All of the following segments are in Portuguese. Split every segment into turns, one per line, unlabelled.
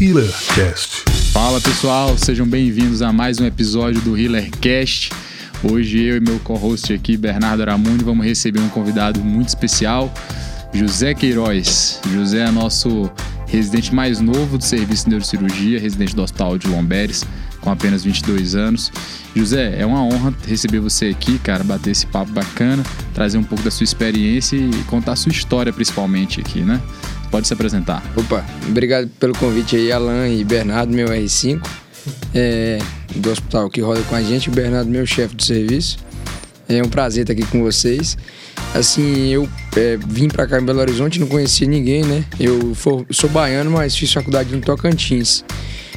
HealerCast.
Fala pessoal, sejam bem-vindos a mais um episódio do HealerCast. Hoje eu e meu co-host aqui, Bernardo Aramundi, vamos receber um convidado muito especial, José Queiroz. José é nosso residente mais novo do serviço de neurocirurgia, residente do Hospital de Lomberes, com apenas 22 anos. José, é uma honra receber você aqui, cara, bater esse papo bacana, trazer um pouco da sua experiência e contar a sua história principalmente aqui, né? Pode se apresentar.
Opa, obrigado pelo convite aí, Alan e Bernardo, meu R5, é, do hospital que roda com a gente, o Bernardo, meu chefe de serviço. É um prazer estar aqui com vocês. Assim, eu é, vim para cá em Belo Horizonte, não conhecia ninguém, né? Eu for, sou baiano, mas fiz faculdade no Tocantins.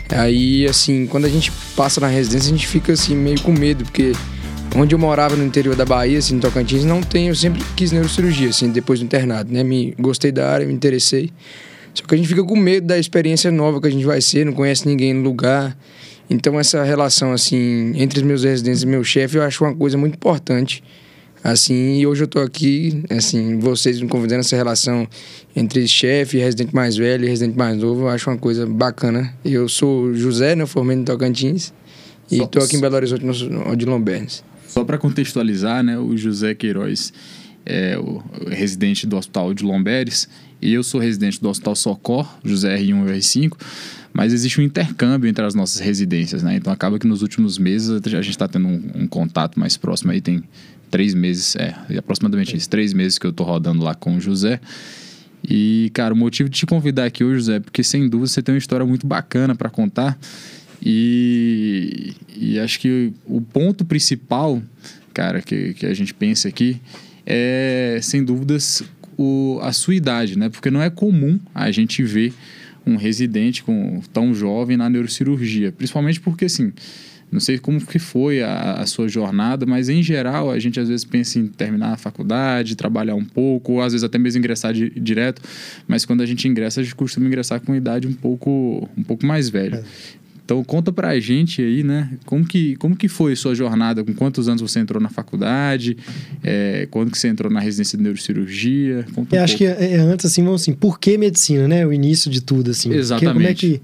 Aí, assim, quando a gente passa na residência, a gente fica assim meio com medo, porque onde eu morava no interior da Bahia, assim, no Tocantins, não tem, eu sempre quis neurocirurgia, assim, depois do internado, né? Me gostei da área, me interessei. Só que a gente fica com medo da experiência nova que a gente vai ser, não conhece ninguém no lugar. Então essa relação assim entre os meus residentes e meu chefe, eu acho uma coisa muito importante. Assim, e hoje eu tô aqui, assim, vocês me convidando essa relação entre chefe, residente mais velho e residente mais novo, eu acho uma coisa bacana. Eu sou José, né, eu formei no Tocantins e tô aqui em Belo Horizonte, no de Lombernes.
Só para contextualizar, né, o José Queiroz é o residente do Hospital de Lomberes e eu sou residente do Hospital Socor, José R1 e R5, mas existe um intercâmbio entre as nossas residências, né? Então acaba que nos últimos meses a gente está tendo um, um contato mais próximo aí, tem três meses, é, aproximadamente três meses que eu tô rodando lá com o José. E, cara, o motivo de te convidar aqui hoje, José, é porque sem dúvida você tem uma história muito bacana para contar. E, e acho que o ponto principal, cara, que, que a gente pensa aqui é, sem dúvidas, o, a sua idade, né? Porque não é comum a gente ver um residente com, tão jovem na neurocirurgia. Principalmente porque, assim, não sei como que foi a, a sua jornada, mas em geral a gente às vezes pensa em terminar a faculdade, trabalhar um pouco, ou às vezes até mesmo ingressar di- direto, mas quando a gente ingressa, a gente costuma ingressar com idade um pouco, um pouco mais velha. Então conta pra gente aí, né? Como que, como que foi a sua jornada? Com quantos anos você entrou na faculdade? É, quando que você entrou na residência de neurocirurgia? Conta um
Eu acho que
pouco.
é, é antes, assim, vamos assim, por que medicina, né? O início de tudo, assim. Porque
Exatamente.
como é que...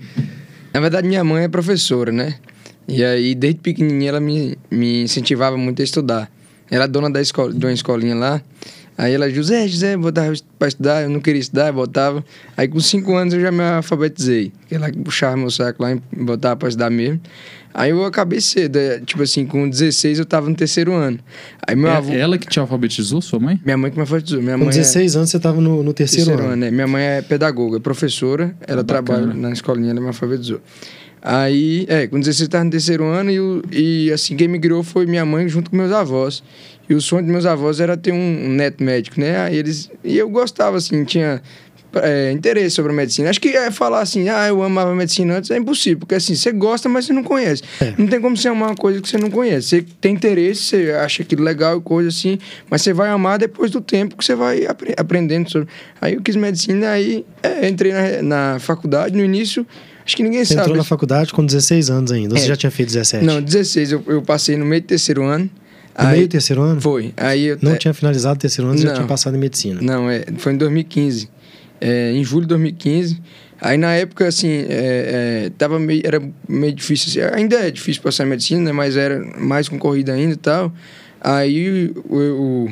Na verdade, minha mãe é professora, né? E aí, desde pequenininha, ela me, me incentivava muito a estudar. Ela é dona da escola, de uma escolinha lá. Aí ela, José, José, botava pra estudar. Eu não queria estudar, botava. Aí, com cinco anos, eu já me alfabetizei. Ela puxava meu saco lá e botava pra estudar mesmo. Aí eu acabei cedo. é, Tipo assim, com 16, eu tava no terceiro ano. Aí meu avô...
É ela que te alfabetizou, sua mãe?
Minha mãe que me alfabetizou. Minha
Com
mãe é-
16 anos você estava no, no terceiro, ano.
né? Minha mãe é pedagoga, é professora, ela
Bacana.
trabalha na escolinha, ela me alfabetizou. Aí, é, com 16 eu tava no terceiro ano e, e assim, quem me criou foi minha mãe junto com meus avós. E o sonho dos meus avós era ter um, neto médico, né? Aí eles. E eu gostava, assim, tinha é, interesse sobre a medicina. Acho que é falar assim, ah, eu amava a medicina antes, é impossível, porque assim, você gosta, mas você não conhece.
É.
Não tem como você amar uma coisa que você não conhece. Você tem interesse, você acha aquilo legal e coisa assim, mas você vai amar depois do tempo que você vai apre- aprendendo sobre. Aí eu quis medicina, aí é, entrei na, na faculdade, no início, acho que ninguém
Você
sabe.
entrou na faculdade com 16 anos ainda. Ou Você
É.
já tinha feito 17?
Não, 16, eu, eu passei no meio do terceiro ano. Aí,
meio do terceiro ano?
Foi. Aí eu,
Não
é,
tinha finalizado o terceiro ano, você já
Não.
tinha passado em medicina.
Não, é, foi em 2015. É, em julho de 2015. Aí na época, assim, é, é, tava meio, era meio difícil. assim, ainda é difícil passar em medicina, né? Mas era mais concorrida ainda e tal. Aí o, o-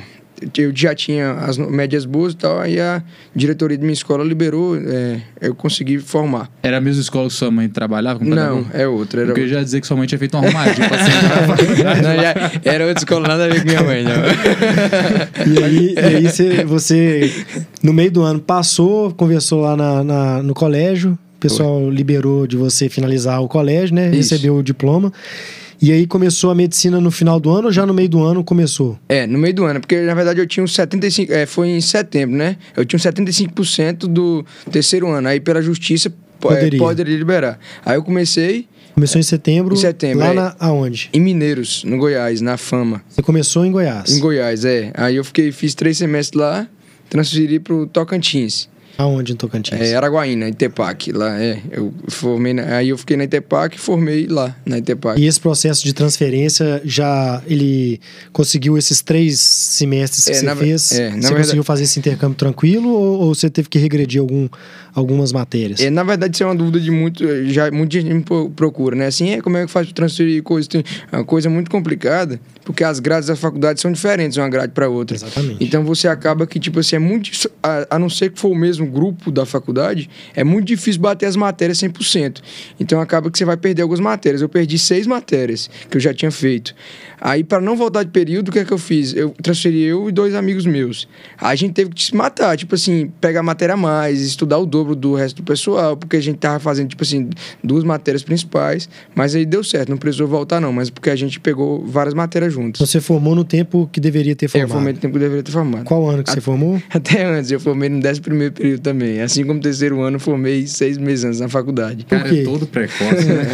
eu já tinha as no- médias boas e tal. Aí a diretoria de minha escola liberou, é, eu consegui formar.
Era a mesma escola que sua mãe trabalhava?
Não, é outra. Era
Porque eu
outra.
já ia dizer que sua mãe tinha feito um arrumadinho pra.
Não, já, era outra escola, nada a ver com minha mãe, não.
E aí, e aí você, você, no meio do ano, passou, conversou lá na, na- no colégio, o pessoal liberou de você finalizar o colégio, né?
Isso.
Recebeu o diploma. E aí começou a medicina no final do ano ou já no meio do ano começou?
É, no meio do ano, porque na verdade eu tinha uns 75%, é, foi em setembro, né? Eu tinha uns 75% do terceiro ano. Aí pela justiça é,
Poderia.
poderia liberar. Aí eu comecei
Começou em setembro.
Em setembro,
Lá
é.
na, aonde?
em Mineiros, no Goiás, na Fama.
Você começou em Goiás.
Em Goiás, é. Aí eu fiquei, fiz três semestres lá, transferi pro Tocantins.
Aonde em Tocantins?
É, Araguaína, Itepac, lá, é. Eu formei, na, aí eu fiquei na Itepac e formei lá, na Itepac.
E esse processo de transferência, já ele conseguiu esses três semestres que
É,
você
na
fez?
é, na
você
verdade-
conseguiu fazer esse intercâmbio tranquilo ou, ou você teve que regredir algum, algumas matérias?
É, na verdade, isso é uma dúvida de muito. Já, muita gente me pro- procura, né? Assim, é, como é que faz para transferir coisa? Tem é uma coisa muito complicada, porque as grades da faculdade são diferentes uma grade para outra.
Exatamente.
Então você acaba que, tipo assim, é muito. A, a não ser que for o mesmo grupo da faculdade, é muito difícil bater as matérias 100%. Então acaba que você vai perder algumas matérias. Eu perdi seis matérias que eu já tinha feito. Aí, para não voltar de período, o que é que eu fiz? Eu transferi eu e dois amigos meus. Aí a gente teve que se matar, tipo assim, pegar matéria a mais, estudar o dobro do resto do pessoal, porque a gente tava fazendo, tipo assim, duas matérias principais. Mas aí deu certo, não precisou voltar, não. Mas porque a gente pegou várias matérias juntas.
Você formou no tempo que deveria ter
É, Eu
formado.
formei no tempo que deveria ter formado.
Qual ano que você formou?
Até antes, eu formei no 11 primeiro período também. Assim como terceiro ano, eu formei seis meses antes na faculdade.
Cara,
quê?
é todo precoce, né?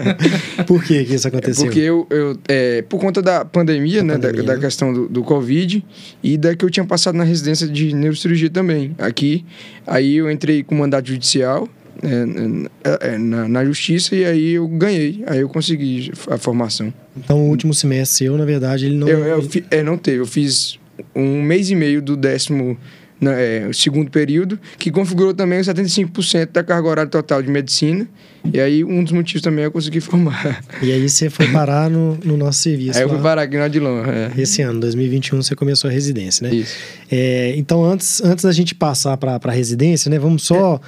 Por que, que isso aconteceu?
Porque eu, eu é, por conta da pandemia, né, da,
pandemia,
da
né?
questão do, do Covid e da que eu tinha passado na residência de neurocirurgia também, aqui. Aí eu entrei com mandato judicial é, é, na, na justiça e aí eu ganhei. Aí eu consegui a formação.
Então o último semestre seu, na verdade, ele não.
Eu, eu fi- é, não teve. Eu fiz um mês e meio do décimo né, é, segundo período, que configurou também os 75% da carga horária total de medicina. E aí, um dos motivos também é eu consegui formar.
E aí você foi parar no, no nosso serviço.
aí eu fui parar aqui no Adilon. É.
Esse ano, 2021, você começou a residência, né?
Isso.
É, então, antes, antes da gente passar para a residência, né? Vamos só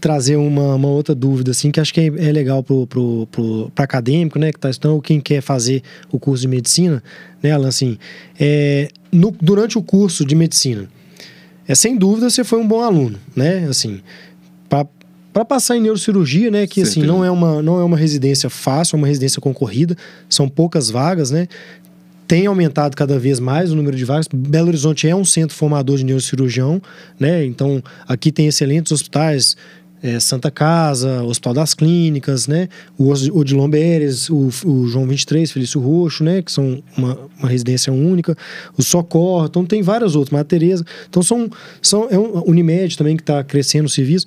trazer uma, uma outra dúvida, assim, que acho que é, é legal pro, pro, pro, pro acadêmico, né? Que tá estudando, ou quem quer fazer o curso de medicina, né, Alan? Assim, é, no, durante o curso de medicina, é, sem dúvida você foi um bom aluno, né? Assim, para passar em neurocirurgia, né, que assim não é uma não é uma residência fácil, é uma residência concorrida, são poucas vagas, né? Tem aumentado cada vez mais o número de vagas. Belo Horizonte é um centro formador de neurocirurgião, né? Então, aqui tem excelentes hospitais, é, Santa Casa, Hospital das Clínicas, né? O Odilon Beres, o, o João 23, Felício Roxo, né? Que são uma, uma residência única. O Socorro, então tem várias outras, Maria Tereza. Então, são, são, é um Unimed também que está crescendo o serviço.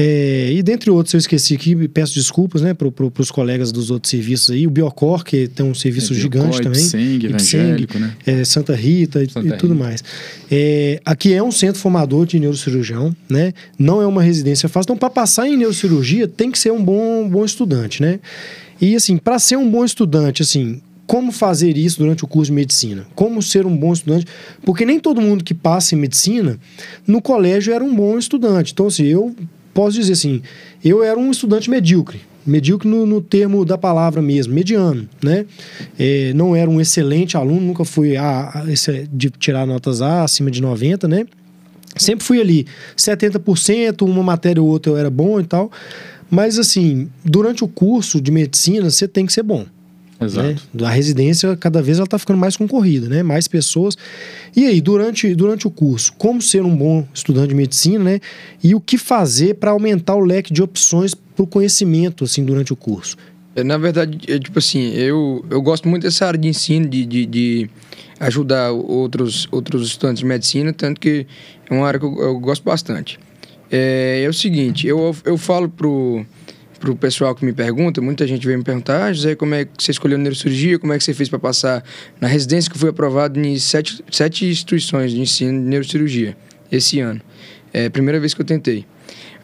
É, e dentre outros, eu esqueci aqui, peço desculpas, né, para pro, os colegas dos outros serviços aí. O Biocor, que tem um serviço
É,
gigante
Biocor,
também.
Ipseng, evangélico, né?
é, Santa Rita e,
Santa
e tudo
Rita.
mais. É, aqui é um centro formador de neurocirurgião, né? Não é uma residência fácil. Então, para passar em neurocirurgia, tem que ser um bom, bom estudante, né? E, assim, para ser um bom estudante, assim, como fazer isso durante o curso de medicina? Como ser um bom estudante? Porque nem todo mundo que passa em medicina, no colégio, era um bom estudante. Então, assim, eu posso dizer assim, eu era um estudante medíocre. Medíocre no, no termo da palavra mesmo, mediano, né? É, não era um excelente aluno, nunca fui a, a- de tirar notas A acima de 90, né? Sempre fui ali 70%, uma matéria ou outra eu era bom e tal. Mas assim, durante o curso de medicina, você tem que ser bom.
Exato.
Né? A residência, cada vez ela está ficando mais concorrida, né? Mais pessoas. E aí, durante, durante o curso, como ser um bom estudante de medicina, né? E o que fazer para aumentar o leque de opções para o conhecimento, assim, durante o curso?
É, Na verdade, é tipo assim, eu, eu gosto muito dessa área de ensino, de, de, de ajudar outros, outros estudantes de medicina, tanto que é uma área que eu, eu gosto bastante. É, é o seguinte, eu, eu falo pro, pro pessoal que me pergunta, muita gente vem me perguntar, ah, José, como é que você escolheu neurocirurgia, como é que você fez para passar na residência que fui aprovado em sete, sete instituições de ensino de neurocirurgia esse ano. É a primeira vez que eu tentei.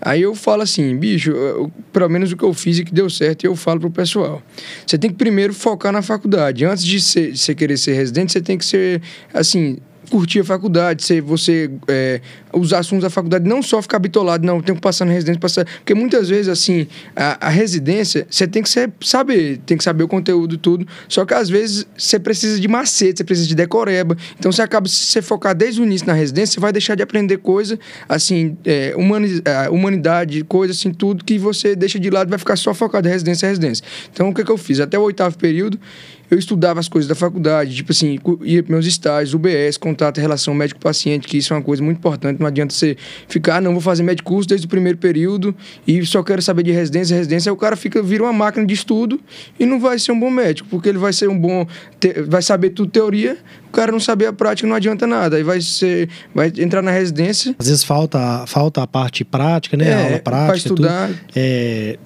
Aí eu falo assim, bicho, eu- pelo menos o que eu fiz e que deu certo, eu falo pro pessoal. Você tem que primeiro focar na faculdade. Antes de você querer ser residente, você tem que ser, assim, curtir a faculdade, você, você é, os assuntos da faculdade, não só ficar bitolado, não, tem que passar na residência, passar. Porque muitas vezes, assim, a, a residência, você tem que ser, saber, tem que saber o conteúdo tudo. Só que às vezes você precisa de macete, você precisa de decoreba. Então você acaba, se você focar desde o início na residência, você vai deixar de aprender coisa, assim, é, humani a humanidade, coisa assim, tudo que você deixa de lado, vai ficar só focado em residência, residência. Então o que, que eu fiz? Até o oitavo período, eu estudava as coisas da faculdade, tipo assim, ia para meus estágios, UBS, contato, relação médico-paciente, que isso é uma coisa muito importante. Não adianta você ficar, ah, não, vou fazer médico curso desde o primeiro período e só quero saber de residência, residência. Aí o cara fica, vira uma máquina de estudo e não vai ser um bom médico, porque ele vai ser um bom, vai saber tudo teoria, o cara não saber a prática não adianta nada. Aí vai ser, vai entrar na residência.
Às vezes falta, falta a parte prática, né?
É,
a aula prática.
Para estudar.
Tudo. É,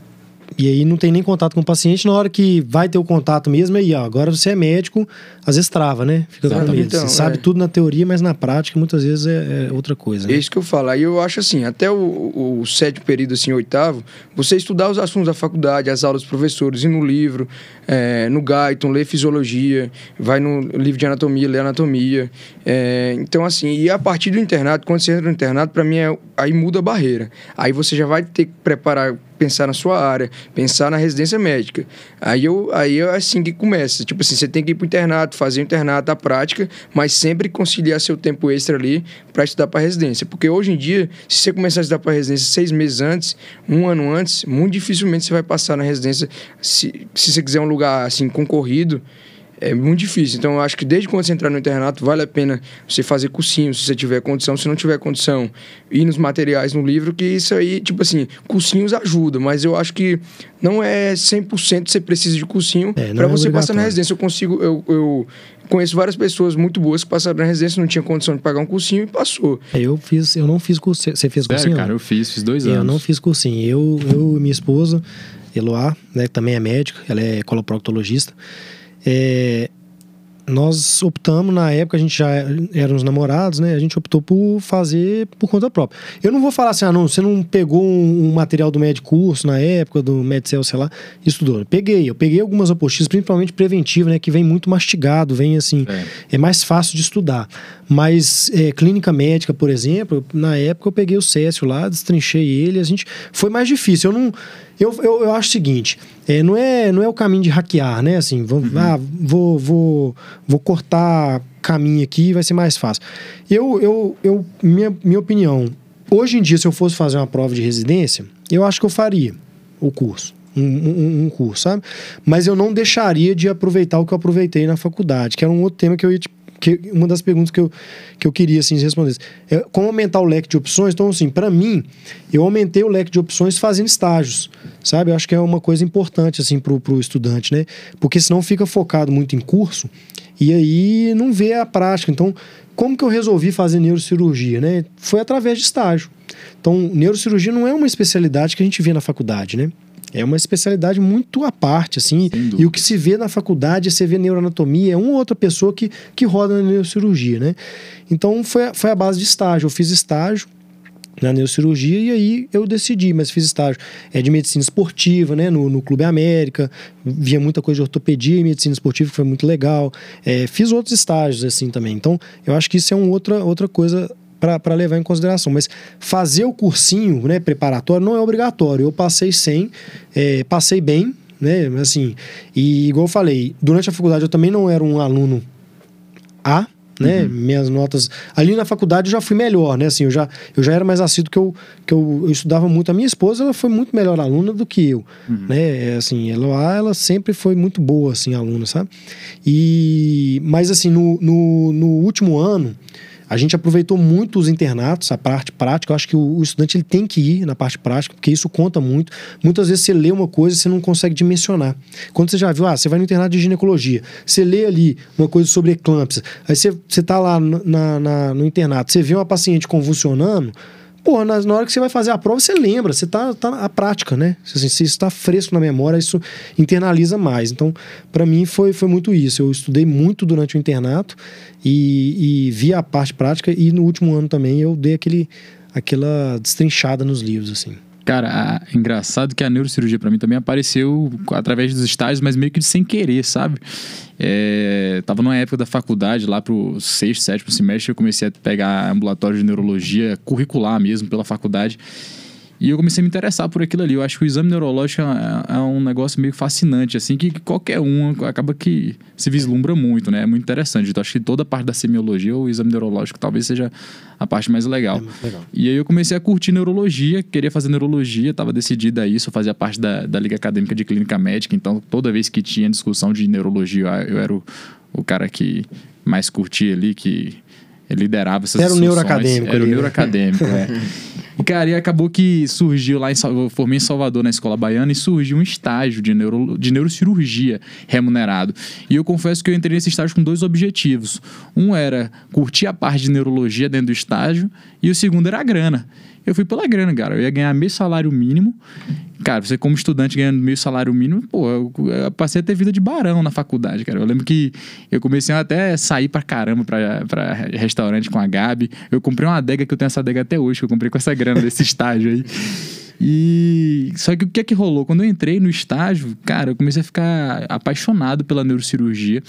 e aí não tem nem contato com o paciente. Na hora que vai ter o contato mesmo, aí, ó, agora você é médico, às vezes trava, né? Fica então, Você sabe é. tudo na teoria, mas na prática muitas vezes é, é outra coisa. Né?
É isso que eu falo. Aí eu acho assim, até o, o sétimo período, assim, oitavo, você estudar os assuntos da faculdade, as aulas dos professores, ir no livro, é, no Guyton, ler fisiologia, vai no livro de anatomia, ler anatomia. É, então, assim, e a partir do internato, quando você entra no internato, para mim, é, aí muda a barreira. Aí você já vai ter que preparar pensar na sua área, pensar na residência médica. Aí eu aí é assim que começa. Tipo assim, você tem que ir para o internato, fazer o internato, a prática, mas sempre conciliar seu tempo extra ali para estudar para residência. Porque hoje em dia, se você começar a estudar para residência seis meses antes, um ano antes, muito dificilmente você vai passar na residência se, se você quiser um lugar assim concorrido é muito difícil. Então, eu acho que desde quando você entrar no internato, vale a pena você fazer cursinho, se você tiver condição. Se não tiver condição, ir nos materiais no livro, que isso aí, tipo assim, cursinhos ajuda, mas eu acho que não é 100% você precisa de cursinho é, para é você passar na residência. Eu consigo, eu, eu conheço várias pessoas muito boas que passaram na residência, não tinha condição de pagar um cursinho e passou.
É, eu fiz, eu não fiz cursinho. Você fez cursinho?
É, cara, eu fiz, fiz dois anos.
Eu não fiz cursinho. Eu, eu e minha esposa, Eloá, né, também é médica, ela é coloproctologista. É, nós optamos, na época, a gente já éramos namorados, né? A gente optou por fazer por conta própria. Eu não vou falar assim, ah, não, você não pegou um, um material do médico curso na época, do Medicel, sei lá, estudou. Eu peguei, eu peguei algumas apostilas, principalmente preventiva, né? Que vem muito mastigado, vem assim, é, é mais fácil de estudar. Mas é, clínica médica, por exemplo, na época eu peguei o Cécio lá, destrinchei ele, a gente. Foi mais difícil. Eu não eu, eu, eu acho o seguinte, é, não, é, não é o caminho de hackear, né? Assim, vou, uhum. ah, vou, vou, vou cortar caminho aqui vai ser mais fácil. Eu, eu, eu minha, minha opinião, hoje em dia, se eu fosse fazer uma prova de residência, eu acho que eu faria o curso. Um, um, um, curso, sabe? Mas eu não deixaria de aproveitar o que eu aproveitei na faculdade, que era um outro tema que eu ia te que uma das perguntas que eu, que eu queria assim, responder. É como aumentar o leque de opções? Então, assim, para mim, eu aumentei o leque de opções fazendo estágios, sabe? Eu acho que é uma coisa importante, assim, pro, pro estudante, né? Porque senão fica focado muito em curso e aí não vê a prática. Então, como que eu resolvi fazer neurocirurgia, né? Foi através de estágio. Então, neurocirurgia não é uma especialidade que a gente vê na faculdade, né? É uma especialidade muito à parte, assim. E o que se vê na faculdade, você vê neuroanatomia, é uma outra pessoa que, que roda na neurocirurgia, né? Então, foi, foi a base de estágio. Eu fiz estágio na neurocirurgia e aí eu decidi, mas fiz estágio é, de medicina esportiva, né, no, no Clube América, via muita coisa de ortopedia e medicina esportiva, que foi muito legal. É, fiz outros estágios, assim, também. Então, eu acho que isso é uma outra, outra coisa para levar em consideração. Mas fazer o cursinho né, preparatório não é obrigatório. Eu passei sem, é, passei bem, né? Assim, e igual eu falei, durante a faculdade eu também não era um aluno A, né? Uhum. Minhas notas. Ali na faculdade eu já fui melhor, né? Assim, eu já, eu já era mais assíduo que eu, que eu, eu estudava muito. A minha esposa, ela foi muito melhor aluna do que eu, uhum. né? Assim, ela, ela sempre foi muito boa, assim, aluna, sabe? E... Mas, assim, no, no, no último ano a gente aproveitou muito os internatos, a parte prática. Eu acho que o, o, estudante ele tem que ir na parte prática, porque isso conta muito. Muitas vezes você lê uma coisa e você não consegue dimensionar. Quando você já viu, ah, você vai no internato de ginecologia, você lê ali uma coisa sobre eclâmpsia, aí você, você tá lá na, na, no internato, você vê uma paciente convulsionando, Pô, na, na hora que você vai fazer a prova, você lembra, você tá, tá a prática, né? Assim, se está fresco na memória, isso internaliza mais. Então, para mim, foi, foi muito isso. Eu estudei muito durante o internato e, e vi a parte prática, e no último ano também eu dei aquele, aquela destrinchada nos livros, assim.
Cara, a, engraçado que a neurocirurgia para mim também apareceu através dos estágios, mas meio que sem querer, sabe? É, tava numa época da faculdade, lá pro sexto, sétimo semestre, eu comecei a pegar ambulatório de neurologia curricular mesmo pela faculdade. E eu comecei a me interessar por aquilo ali. Eu acho que o exame neurológico é, é um negócio meio fascinante, assim, que qualquer um acaba que se vislumbra muito, né? É muito interessante. Então, acho que toda a parte da semiologia, o exame neurológico talvez seja a parte mais legal. É legal. E aí eu comecei a curtir neurologia, queria fazer neurologia, estava decidida a isso, eu fazia parte da, da Liga Acadêmica de Clínica Médica, então toda vez que tinha discussão de neurologia, eu era o, o cara que mais curtia ali, que liderava essas
Era o neuroacadêmico.
Era o né? neuroacadêmico, é. Cara, e acabou que surgiu lá em eu formei em Salvador na escola baiana e surgiu um estágio de, neuro, de neurocirurgia remunerado. E eu confesso que eu entrei nesse estágio com dois objetivos. Um era curtir a parte de neurologia dentro do estágio e o segundo era a grana. Eu fui pela grana, cara. Eu ia ganhar meio salário mínimo. Cara, você como estudante ganhando meio salário mínimo, pô, eu, eu passei a ter vida de barão na faculdade, cara. Eu lembro que eu comecei a até sair pra caramba pra, pra restaurante com a Gabi. Eu comprei uma adega que eu tenho essa adega até hoje, que eu comprei com essa grana desse estágio aí. E só que o que é que rolou? Quando eu entrei no estágio, cara, eu comecei a ficar apaixonado pela neurocirurgia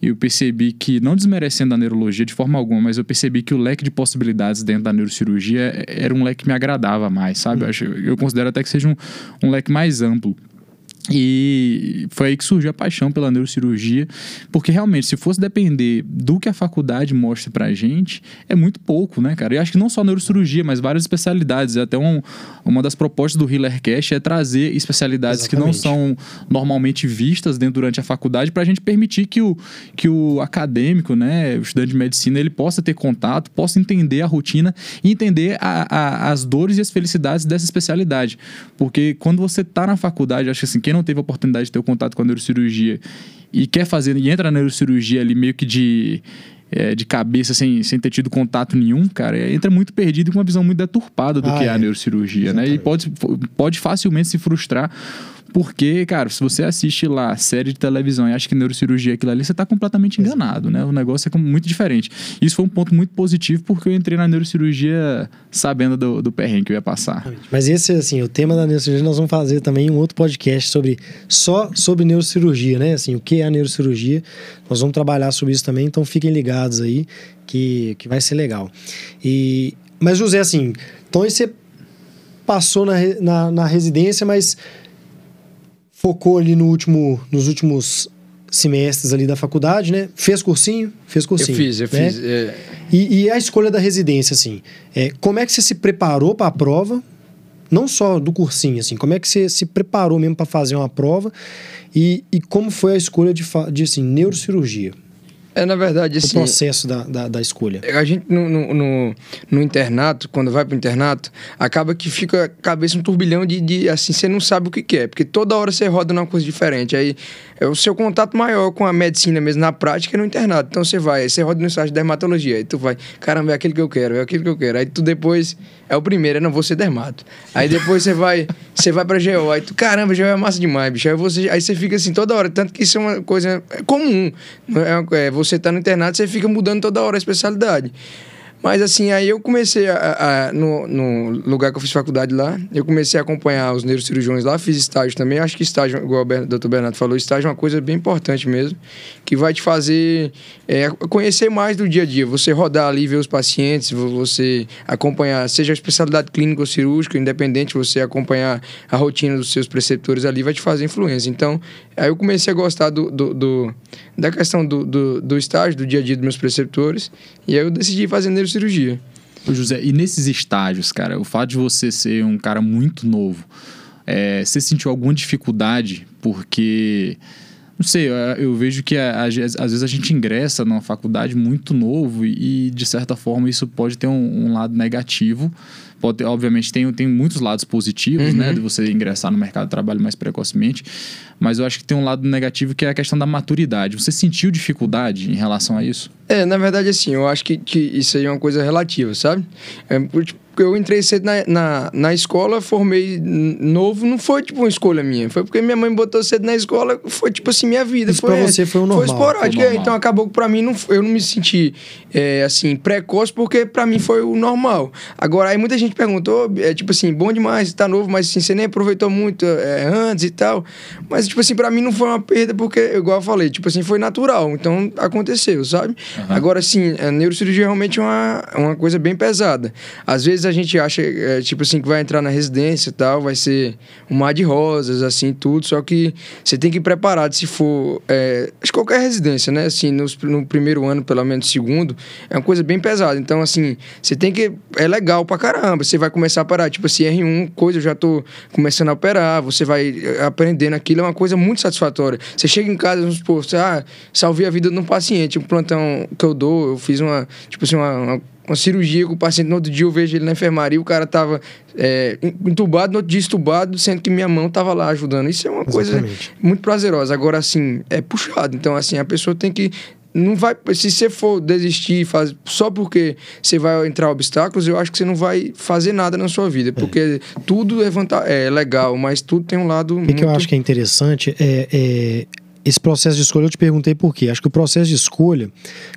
eu percebi que, não desmerecendo a neurologia de forma alguma, mas eu percebi que o leque de possibilidades dentro da neurocirurgia era um leque que me agradava mais, sabe? Eu, acho, eu considero até que seja um, um leque mais amplo. E foi aí que surgiu a paixão pela neurocirurgia, porque realmente, se fosse depender do que a faculdade mostra pra gente, é muito pouco, né, cara? E acho que não só neurocirurgia, mas várias especialidades. Até um, uma das propostas do Healer Cash é trazer especialidades Exatamente. que não são normalmente vistas dentro durante a faculdade, pra gente permitir que o, que o acadêmico, né, o estudante de medicina, ele possa ter contato, possa entender a rotina e entender a, a, as dores e as felicidades dessa especialidade. Porque quando você tá na faculdade, acho que assim, quem não teve a oportunidade de ter o contato com a neurocirurgia e quer fazer, e entra na neurocirurgia ali meio que de, é, de cabeça, sem, sem ter tido contato nenhum, cara, entra muito perdido com uma visão muito deturpada do ah, que é, é a neurocirurgia, Exatamente. né? E pode, pode facilmente se frustrar porque, cara, se você assiste lá série de televisão e acha que neurocirurgia é aquilo ali, você está completamente enganado, né? O negócio é muito diferente. Isso foi um ponto muito positivo porque eu entrei na neurocirurgia sabendo do, do perrengue que eu ia passar.
Mas esse, assim, o tema da neurocirurgia, nós vamos fazer também um outro podcast sobre só sobre neurocirurgia, né? Assim, o que é a neurocirurgia. Nós vamos trabalhar sobre isso também, então fiquem ligados aí que, que vai ser legal. E, mas, José, assim, então você passou na, na, na residência, mas focou ali no último, nos últimos semestres ali da faculdade, né? Fez cursinho? Fez cursinho.
Eu fiz, eu
né?
fiz. É...
E, e, a escolha da residência, assim, é, como é que você se preparou para a prova? Não só do cursinho, assim, como é que você se preparou mesmo para fazer uma prova? E, e como foi a escolha de, de assim, neurocirurgia?
É, na verdade, assim...
O processo da, da, da escolha.
A gente, no, no, no, no, internato, quando vai pro internato, acaba que fica a cabeça um turbilhão de, de, assim, você não sabe o que quer. É, porque toda hora você roda numa coisa diferente. Aí, é o seu contato maior com a medicina mesmo, na prática, é no internato. Então, você vai, aí você roda no estágio de dermatologia. Aí tu vai, caramba, é aquilo que eu quero, é aquilo que eu quero. Aí tu depois, é o primeiro, é não vou ser dermato. Aí depois você vai, você vai pra GO. Aí tu, caramba, GO é massa demais, bicho. Aí você, aí você fica assim toda hora. Tanto que isso é uma coisa comum. É, é, você tá no internato, você fica mudando toda hora a especialidade. Mas assim, aí eu comecei a, a, no, no, lugar que eu fiz faculdade lá, eu comecei a acompanhar os neurocirurgiões lá, fiz estágio também. Acho que estágio, igual o doutor Bernardo falou, estágio é uma coisa bem importante mesmo, que vai te fazer é, conhecer mais do dia a dia. Você rodar ali, ver os pacientes, você acompanhar, seja a especialidade clínica ou cirúrgica, independente, você acompanhar a rotina dos seus preceptores ali, vai te fazer influência. Então, aí eu comecei a gostar do, do, do da questão do, do, do estágio, do dia a dia dos meus preceptores, e aí eu decidi fazer neurocirurgia cirurgia.
Ô José, e nesses estágios, cara, o fato de você ser um cara muito novo, é, você sentiu alguma dificuldade? Porque, não sei, eu, eu vejo que às vezes a gente ingressa numa faculdade muito novo e, de certa forma, isso pode ter um, um lado negativo Pode, obviamente, tem, tem muitos lados positivos, né, uhum. né? De você ingressar no mercado de trabalho mais precocemente. Mas eu acho que tem um lado negativo que é a questão da maturidade. Você sentiu dificuldade em relação a isso?
É, na verdade, assim, eu acho que, que isso aí é uma coisa relativa, sabe? É, tipo, eu entrei cedo na, na, na, escola, formei novo, não foi tipo uma escolha minha. Foi porque minha mãe botou cedo na escola, foi tipo assim, minha vida.
Isso
foi,
pra você foi o normal.
Foi esporádico,
foi
então acabou que pra mim, não, eu não me senti, é, assim, precoce, porque pra mim foi o normal. Agora, aí muita gente gente perguntou, é tipo assim, bom demais, tá novo, mas assim, você nem aproveitou muito é, antes e tal. Mas, tipo assim, pra mim não foi uma perda, porque, igual eu falei, tipo assim, foi natural. Então aconteceu, sabe? Uhum. Agora, assim, a neurocirurgia é realmente uma, uma coisa bem pesada. Às vezes a gente acha, é, tipo assim, que vai entrar na residência e tal, vai ser um mar de rosas, assim, tudo. Só que você tem que ir preparado se for. É, acho que qualquer residência, né? Assim, no, no primeiro ano, pelo menos segundo, é uma coisa bem pesada. Então, assim, você tem que. É legal pra caramba. Você vai começar a parar. Tipo assim, R1, coisa, eu já tô começando a operar. Você vai eh, aprendendo aquilo. É uma coisa muito satisfatória. Você chega em casa, vamos supor, você, ah, salvei a vida de um paciente. Um plantão que eu dou, eu fiz uma. Tipo assim, uma, uma uma cirurgia com o paciente, no outro dia eu vejo ele na enfermaria, o cara tava é, entubado, no outro dia estubado, sendo que minha mão tava lá ajudando. Isso é uma Exatamente. coisa muito prazerosa. Agora, assim, é puxado. Então, assim, a pessoa tem que não vai. Se você for desistir faz, só porque você vai entrar obstáculos, eu acho que você não vai fazer nada na sua vida. É. Porque é. tudo é, é legal, mas tudo tem um lado. O
muito... que eu acho que é interessante é, é, esse processo de escolha. Eu te perguntei por quê. Acho que o processo de escolha,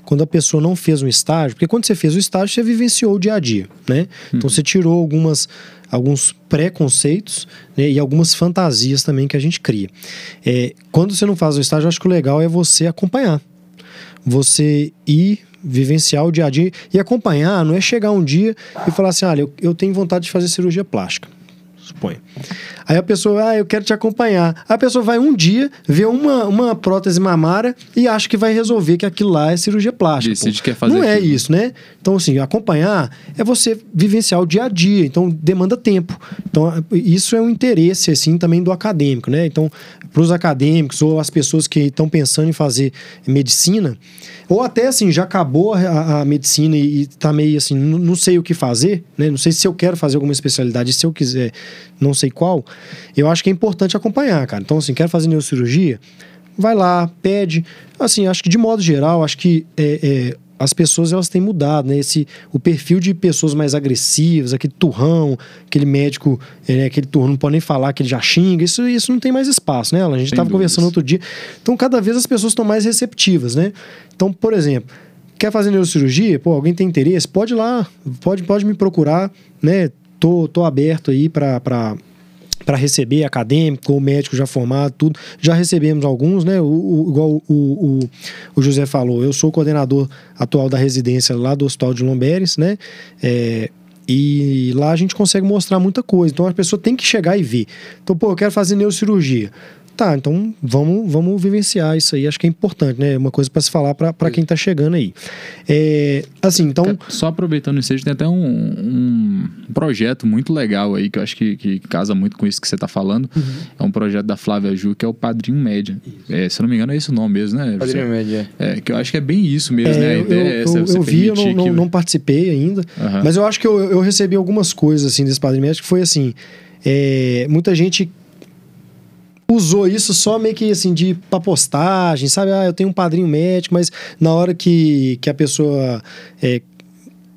quando a pessoa não fez um estágio, porque quando você fez o estágio, você vivenciou o dia a dia, né? Então uhum. você tirou algumas alguns preconceitos né, e algumas fantasias também que a gente cria. É, quando você não faz o estágio, acho que o legal é você acompanhar você ir vivenciar o dia a dia e acompanhar, não é chegar um dia e falar assim, olha, eu, eu tenho vontade de fazer cirurgia plástica. Suponho. Aí a pessoa, ah, eu quero te acompanhar. A pessoa vai um dia, vê uma, uma prótese mamária e acha que vai resolver que aquilo lá é cirurgia plástica.
Decide que quer fazer
Não
é
aquilo. é isso, né? Então, assim, acompanhar é você vivenciar o dia a dia. Então, demanda tempo. Então, isso é um interesse, assim, também do acadêmico, né? Então, para os acadêmicos ou as pessoas que estão pensando em fazer medicina, ou até, assim, já acabou a, a medicina e, está meio assim, não, sei o que fazer, né? Não sei se eu quero fazer alguma especialidade, se eu quiser, não sei qual eu acho que é importante acompanhar, cara. Então, assim, quer fazer neurocirurgia? Vai lá, pede. Assim, acho que de modo geral, acho que é, é, as pessoas elas têm mudado, né? Esse, o perfil de pessoas mais agressivas, aquele turrão, aquele médico, é, né? aquele turrão não pode nem falar que ele já xinga, isso, isso não tem mais espaço, né? A gente estava conversando outro dia. Então, cada vez as pessoas estão mais receptivas, né? Então, por exemplo, quer fazer neurocirurgia? Pô, alguém tem interesse? Pode ir lá, pode, pode me procurar, né? Tô, tô aberto aí para para receber acadêmico ou médico já formado, tudo. Já recebemos alguns, né? O, o igual o, o, o, José falou, eu sou coordenador atual da residência lá do Hospital de Lomberes, né? É, e lá a gente consegue mostrar muita coisa. Então a pessoa tem que chegar e ver. Então, pô, eu quero fazer neurocirurgia. Tá, então vamos, vamos vivenciar isso aí. Acho que é importante, né? Uma coisa para se falar para quem está chegando aí. É, assim, então.
Só aproveitando isso, tem até um, um, projeto muito legal aí que eu acho que, que casa muito com isso que você está falando. Uhum. É um projeto da Flávia Ju, que é o Padrinho Média. É, se eu não me engano, é esse o nome mesmo, né?
Padrinho você, Média.
É, que eu acho que é bem isso mesmo,
é,
né?
Eu, é essa, eu, eu vi, eu não, não, não, participei ainda, uhum. mas eu acho que eu, eu recebi algumas coisas assim desse Padrinho Média que foi assim. É, muita gente usou isso só meio que assim de pra postagem, sabe? Ah, eu tenho um padrinho médico, mas na hora que, que a pessoa é,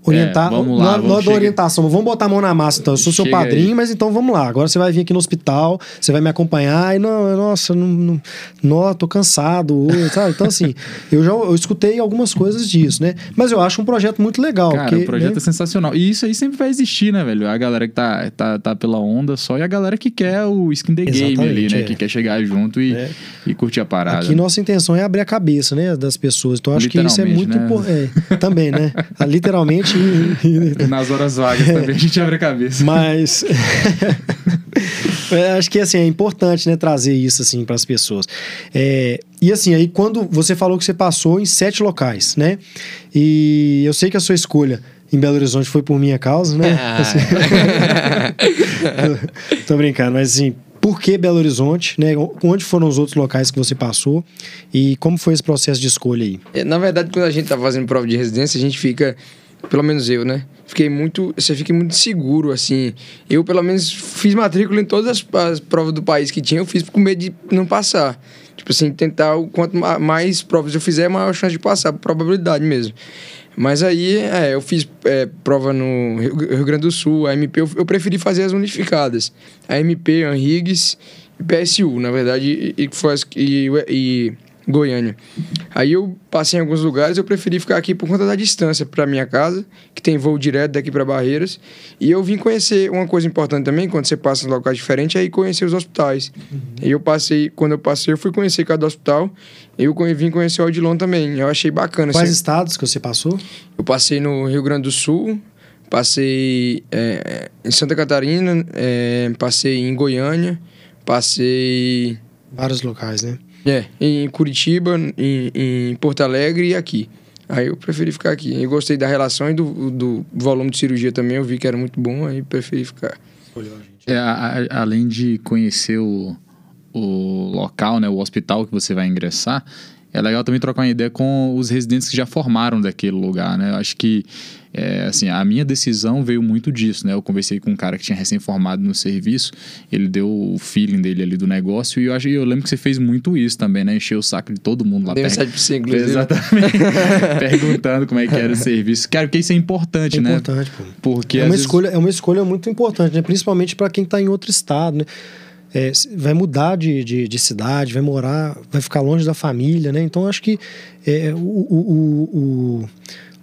orientar. É, vamos lá, não, vamos da orientação, vamos botar a mão na massa, então. Eu sou seu padrinho, aí. mas então vamos lá. Agora você vai vir aqui no hospital, você vai me acompanhar. E não, nossa, não, não, não tô cansado, sabe? Então, assim, eu já eu escutei algumas coisas disso, né? Mas eu acho um projeto muito legal.
Cara,
porque,
o projeto né? é sensacional. E isso aí sempre vai existir, né, velho? A galera que tá, tá, tá pela onda só e a galera que quer o skin the game ali, né? É. Que quer chegar junto e, é. e curtir a parada.
Aqui nossa intenção é abrir a cabeça, né, das pessoas. Então, acho que isso é muito né? importante. É, também, né? Literalmente
Nas horas vagas também a gente abre a cabeça.
Mas é, acho que assim é importante, né, trazer isso assim para as pessoas. É, e assim aí quando você falou que você passou em sete locais, né? E eu sei que a sua escolha em Belo Horizonte foi por minha causa, né? Ah. Assim, tô brincando, mas assim, por que Belo Horizonte, né? Onde foram os outros locais que você passou e como foi esse processo de escolha aí?
É, na verdade, quando a gente tá fazendo prova de residência, a gente fica pelo menos eu, né? Fiquei muito. Você fica muito seguro, assim. Eu, pelo menos, fiz matrícula em todas as, as, provas do país que tinha, eu fiz com medo de não passar. Tipo assim, tentar, quanto mais provas eu fizer, maior chance de passar, probabilidade mesmo. Mas aí, é, eu fiz é, prova no Rio Grande do Sul, a MP, eu, eu preferi fazer as unificadas. A MP, Anrigues e PSU, na verdade, e, e, e, Goiânia. Aí eu passei em alguns lugares, eu preferi ficar aqui por conta da distância para minha casa, que tem voo direto daqui para Barreiras. E eu vim conhecer uma coisa importante também, quando você passa em locais diferentes, é ir conhecer os hospitais. Uhum. E eu passei, quando eu passei, eu fui conhecer cada hospital. Eu vim conhecer o Odilon também. Eu achei bacana.
Quais assim. estados que você passou?
Eu passei no Rio Grande do Sul, passei é, em Santa Catarina, é, passei em Goiânia, passei.
Vários locais, né?
É, em Curitiba, em, em Porto Alegre e aqui. Aí eu preferi ficar aqui. Eu gostei da relação e do, do volume de cirurgia também, eu vi que era muito bom, aí preferi ficar.
É, a, a, além de conhecer o, o local, né, o hospital que você vai ingressar, é legal também trocar uma ideia com os residentes que já formaram daquele lugar, né? Eu acho que é, assim, a minha decisão veio muito disso, né? Eu conversei com um cara que tinha recém-formado no serviço, ele deu o feeling dele ali do negócio e eu, acho, eu lembro que você fez muito isso também, né? Encheu o saco de todo mundo lá.
Deu per... você, inclusive.
Exatamente. perguntando como é que era o serviço. Cara, porque isso é importante,
é
né?
Importante, pô.
Porque
é uma, vezes... escolha, é uma escolha muito importante, né? Principalmente para quem está em outro estado, né? É, vai mudar de, de, de, cidade, vai morar, vai ficar longe da família, né? Então acho que é, o, o, o,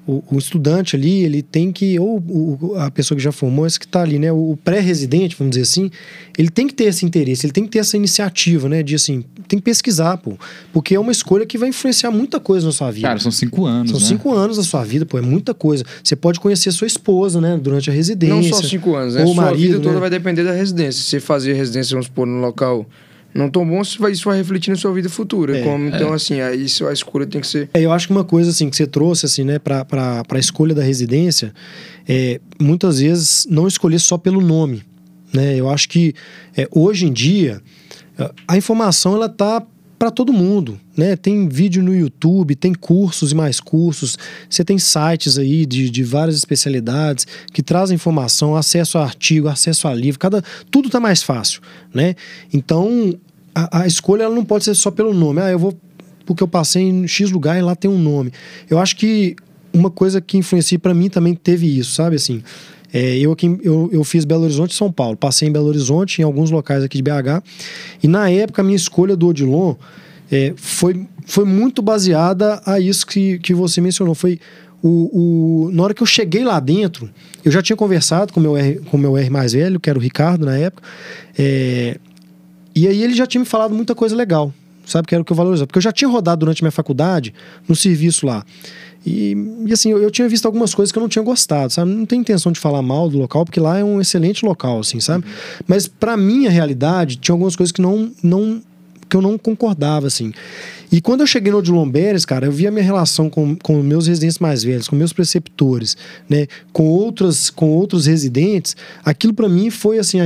o, o, estudante ali, ele tem que, ou o, a pessoa que já formou, esse que está ali, né? O pré-residente, vamos dizer assim, ele tem que ter esse interesse, ele tem que ter essa iniciativa, né? De assim, tem que pesquisar, pô. Porque é uma escolha que vai influenciar muita coisa na sua vida.
Cara, são cinco anos.
São
né?
cinco anos da sua vida, pô, é muita coisa. Você pode conhecer sua esposa, né? Durante a residência. Não
só cinco anos, né? Ou sua marido, vida toda né? vai depender da residência. Se você fazer residência, vamos supor, no local não tão bom, isso vai, isso vai refletir na sua vida futura. É, como, então, é. assim, a, isso, a escolha tem que ser.
É, eu acho que uma coisa assim que você trouxe assim, né, para a escolha da residência, é muitas vezes não escolher só pelo nome. Né? Eu acho que é, hoje em dia a informação ela tá para todo mundo, né? Tem vídeo no YouTube, tem cursos e mais cursos, você tem sites aí de, de várias especialidades que trazem informação, acesso a artigo, acesso a livro, cada tudo está mais fácil, né? Então a, a, escolha ela não pode ser só pelo nome. Ah, eu vou porque eu passei em X lugar e lá tem um nome. Eu acho que uma coisa que influencia para mim também teve isso, sabe assim. É, eu, aqui, eu, eu fiz Belo Horizonte e São Paulo. Passei em Belo Horizonte, em alguns locais aqui de BH. E na época, a minha escolha do Odilon é, foi, foi muito baseada a isso que, que você mencionou. Foi o, o, na hora que eu cheguei lá dentro, eu já tinha conversado com meu R, com meu R mais velho, que era o Ricardo na época. É, e aí ele já tinha me falado muita coisa legal, sabe? Que era o que eu valorizava. Porque eu já tinha rodado durante minha faculdade no serviço lá. E, e assim, eu, eu, tinha visto algumas coisas que eu não tinha gostado, sabe? Não tenho intenção de falar mal do local, porque lá é um excelente local, assim, sabe? Mas para minha realidade, tinha algumas coisas que não, não que eu não concordava, assim. E quando eu cheguei no Odilon Beres, cara, eu vi a minha relação com, com meus residentes mais velhos, com meus preceptores, né, com outras, com outros residentes, aquilo para mim foi assim,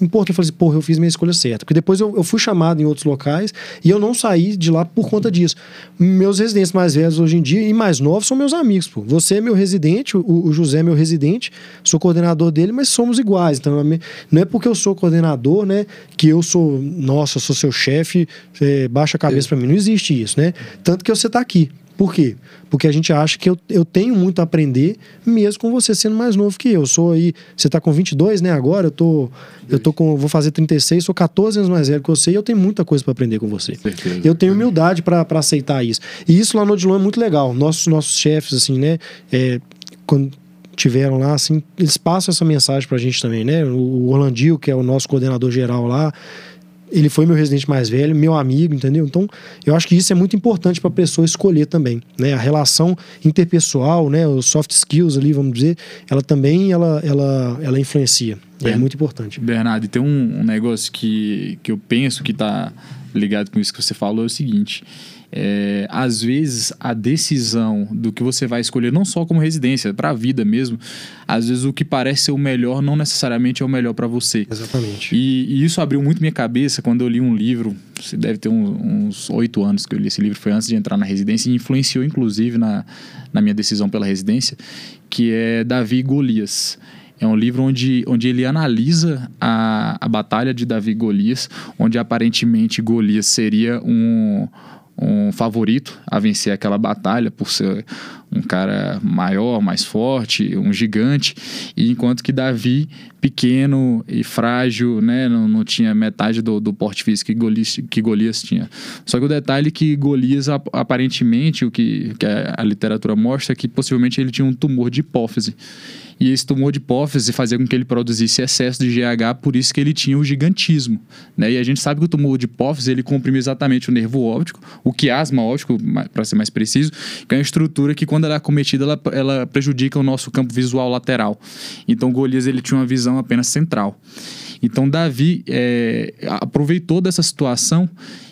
importante. Eu falei assim, porra, eu fiz minha escolha certa. Porque depois eu, eu, fui chamado em outros locais e eu não saí de lá por conta disso. Meus residentes mais velhos hoje em dia e mais novos são meus amigos, pô. Você é meu residente, o, o José é meu residente, sou coordenador dele, mas somos iguais. Então, não é porque eu sou coordenador, né, que eu sou, nossa, sou seu chefe, é, baixa a cabeça é. para mim. Não existe isso, né? Tanto que você tá aqui. Por quê? Porque a gente acha que eu, eu tenho muito a aprender, mesmo com você sendo mais novo que eu. eu sou aí, você está com 22, né? Agora eu tô, eu tô com, vou fazer 36, sou 14 anos mais velho que você e eu tenho muita coisa para aprender com você. Certeza. Eu tenho humildade para aceitar isso. E isso lá no Odilon é muito legal. Nossos, nossos chefes, assim, né? É, quando tiveram lá, assim, eles passam essa mensagem para a gente também, né? O Orlandil, que é o nosso coordenador geral lá, ele foi meu residente mais velho, meu amigo, entendeu? Então, eu acho que isso é muito importante para a pessoa escolher também, né? A relação interpessoal, né? Os soft skills ali, vamos dizer, ela também ela, ela, ela influencia. é muito importante.
Bernardo, tem um, um negócio que, que eu penso que está ligado com isso que você falou, é o seguinte é, às vezes a decisão do que você vai escolher, não só como residência, para a vida mesmo, às vezes o que parece ser o melhor não necessariamente é o melhor para você.
Exatamente.
E, e, isso abriu muito minha cabeça quando eu li um livro, você deve ter uns oito anos que eu li esse livro, foi antes de entrar na residência e influenciou inclusive na, na minha decisão pela residência, que é Davi Golias. É um livro onde, onde ele analisa a, a batalha de Davi e Golias, onde aparentemente Golias seria um, um favorito a vencer aquela batalha por ser um cara maior, mais forte, um gigante, e enquanto que Davi, pequeno e frágil, né, não, não tinha metade do, do porte físico que Golias, que Golias tinha. Só que o detalhe é que Golias, aparentemente, o que, que a literatura mostra, é que possivelmente ele tinha um tumor de hipófise. E esse tumor de hipófise fazia com que ele produzisse excesso de GH, por isso que ele tinha o gigantismo. Né? E a gente sabe que o tumor de hipófise ele comprime exatamente o nervo óptico, o quiasma óptico, para ser mais preciso, que é uma estrutura que, quando ela é acometida, ela, ela prejudica o nosso campo visual lateral. Então, Golias ele tinha uma visão apenas central. Então, Davi é, aproveitou dessa situação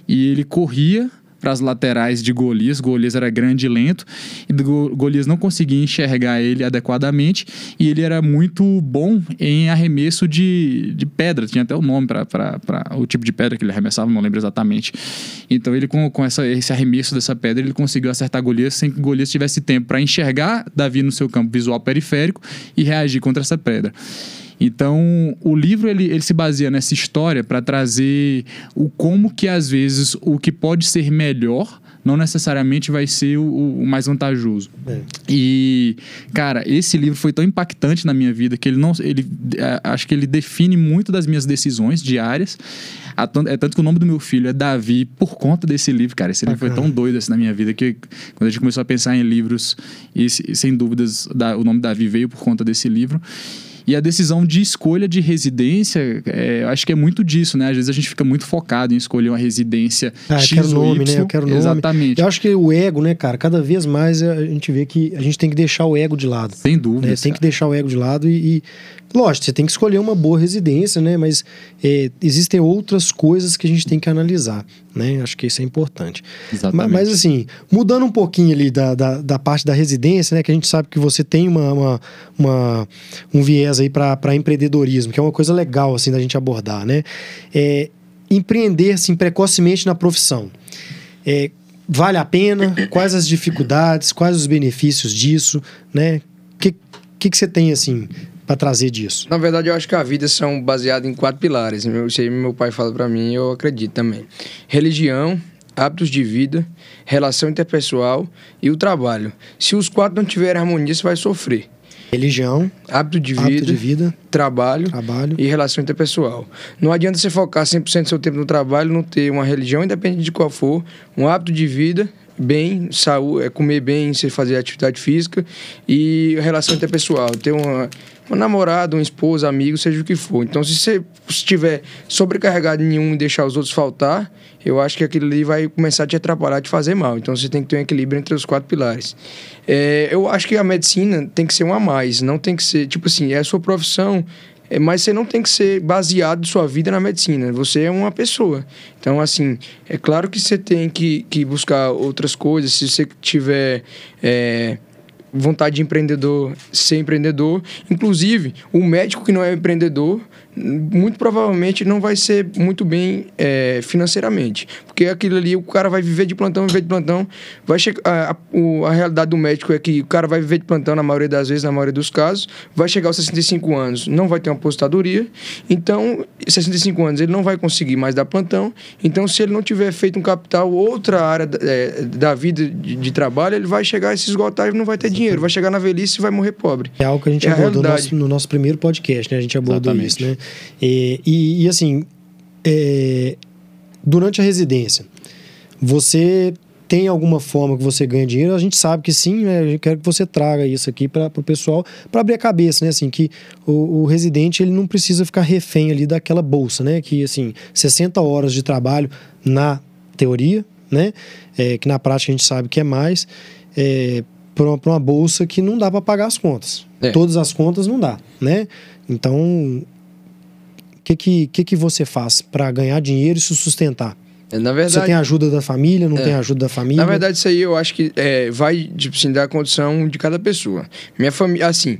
e ele corria para as laterais de Golias. Golias era grande e lento, e Golias não conseguia enxergar ele adequadamente, e ele era muito bom em arremesso de, de pedra, tinha até o nome para o tipo de pedra que ele arremessava, não lembro exatamente. Então, ele com, com essa, esse arremesso dessa pedra, ele conseguiu acertar Golias sem que Golias tivesse tempo para enxergar Davi no seu campo visual periférico e reagir contra essa pedra. Então, o livro ele, ele se baseia nessa história para trazer o como que às vezes o que pode ser melhor não necessariamente vai ser o, o mais vantajoso. É. E, cara, esse livro foi tão impactante na minha vida que ele não. Ele, é, acho que ele define muito das minhas decisões diárias. É tanto que o nome do meu filho é Davi por conta desse livro, cara. Esse livro foi tão doido assim na minha vida que quando a gente começou a pensar em livros, e sem dúvidas o nome Davi veio por conta desse livro. E a decisão de escolha de residência, é, acho que é muito disso, né? Às vezes a gente fica muito focado em escolher uma residência
ah,
X
eu quero nome,
y.
né? Eu quero nome.
Exatamente.
Eu acho que o ego, né, cara, cada vez mais a gente vê que a gente tem que deixar o ego de lado.
Sem dúvida.
Né? Tem que deixar o ego de lado e, e Lógico, você tem que escolher uma boa residência, né? Mas é, existem outras coisas que a gente tem que analisar, né? Acho que isso é importante.
Exatamente.
Mas, mas assim, mudando um pouquinho ali da, da, da, parte da residência, né? Que a gente sabe que você tem uma, uma, uma um viés aí para empreendedorismo, que é uma coisa legal, assim, da gente abordar, né? É, empreender, assim, precocemente na profissão. É, vale a pena? Quais as dificuldades? Quais os benefícios disso, né? Que, que, que você tem, assim, para trazer disso?
Na verdade, eu acho que a vida são baseadas em quatro pilares. Isso aí meu pai fala para mim eu acredito também. Religião, hábitos de vida, relação interpessoal e o trabalho. Se os quatro não tiverem harmonia, você vai sofrer.
Religião,
hábito de vida,
hábito de vida
trabalho,
trabalho
e relação interpessoal. Não adianta você focar 100% do seu tempo no trabalho, não ter uma religião, independente de qual for, um hábito de vida bem, saúde, é comer bem, você fazer atividade física e relação interpessoal, ter uma, uma namorada, uma esposa, amigo, seja o que for. Então, se você estiver sobrecarregado em um e deixar os outros faltar, eu acho que aquilo ali vai começar a te atrapalhar, te fazer mal. Então, você tem que ter um equilíbrio entre os quatro pilares. É, eu acho que a medicina tem que ser um a mais, não tem que ser, tipo assim, é a sua profissão, é, mas você não tem que ser baseado sua vida na medicina. Você é uma pessoa. Então, assim, é claro que você tem que, que buscar outras coisas. Se você tiver é, vontade de empreendedor, ser empreendedor. Inclusive, o médico que não é empreendedor, muito provavelmente não vai ser muito bem é, financeiramente. Porque aquilo ali, o cara vai viver de plantão, viver de plantão. Vai chegar, a, a, a, realidade do médico é que o cara vai viver de plantão na maioria das vezes, na maioria dos casos, vai chegar aos 65 anos, não vai ter uma aposentadoria. Então, 65 anos, ele não vai conseguir mais dar plantão. Então, se ele não tiver feito um capital, outra área é, da vida de, de, trabalho, ele vai chegar a se esgotar e não vai ter dinheiro. Vai chegar na velhice e vai morrer pobre.
É algo que a gente é abordou no nosso, no nosso, primeiro podcast, né? A gente abordou Exatamente. isso, né? E, e, e assim, é, durante a residência, você tem alguma forma que você ganha dinheiro? A gente sabe que sim, né? Eu quero que você traga isso aqui para o pessoal, para abrir a cabeça, né? Assim, que o, o, residente ele não precisa ficar refém ali daquela bolsa, né? Que, assim, 60 horas de trabalho na teoria, né? É, que na prática a gente sabe que é mais, é, para uma, uma, bolsa que não dá para pagar as contas. É. Todas as contas não dá, né? Então, que, que, que, que você faz para ganhar dinheiro e se sustentar?
É, na verdade,
você tem ajuda da família, não é. tem ajuda da família?
Na verdade, isso aí eu acho que é, vai tipo assim, dar condição de cada pessoa. Minha família, assim,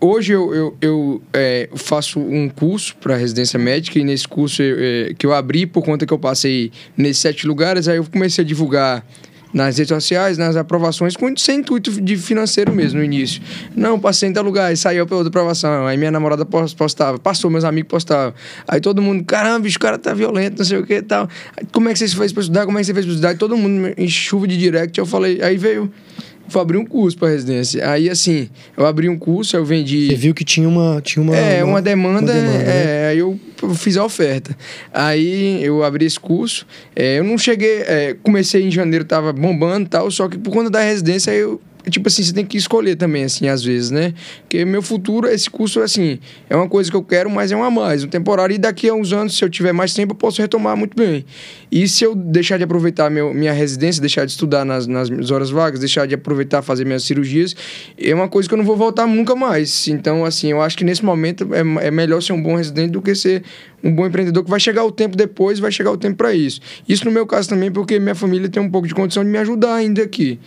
hoje eu, eu, eu é, faço um curso para residência médica e nesse curso eu, é, que eu abri por conta que eu passei nesses sete lugares, aí eu comecei a divulgar nas redes sociais, nas aprovações, com, sem intuito de financeiro mesmo no início. Não, passei em tal lugar, e saiu pela outra aprovação. Aí minha namorada postava, passou, meus amigos postavam. Aí todo mundo, caramba, bicho, o cara tá violento, não sei o que e tal. Aí, como é que você fez pra estudar? Como é que você fez pra estudar? E todo mundo em chuva de direct, eu falei, aí veio vou abrir um curso para residência. Aí, assim, eu abri um curso, eu vendi.
Você viu que tinha uma. Tinha uma
é, uma,
uma
demanda,
uma demanda,
é,
né?
aí eu fiz a oferta. Aí eu abri esse curso, é, eu não cheguei, é, comecei em janeiro, tava bombando e tal, só que por conta da residência eu tipo assim, você tem que escolher também, assim, às vezes, né? Porque meu futuro, esse curso, assim, é uma coisa que eu quero, mas é um a mais, um temporário. E daqui a uns anos, se eu tiver mais tempo, eu posso retomar muito bem. E se eu deixar de aproveitar meu, minha residência, deixar de estudar nas, nas horas vagas, deixar de aproveitar fazer minhas cirurgias, é uma coisa que eu não vou voltar nunca mais. Então, assim, eu acho que nesse momento é, é melhor ser um bom residente do que ser um bom empreendedor, que vai chegar o tempo depois, vai chegar o tempo para isso. Isso no meu caso também, porque minha família tem um pouco de condição de me ajudar ainda aqui.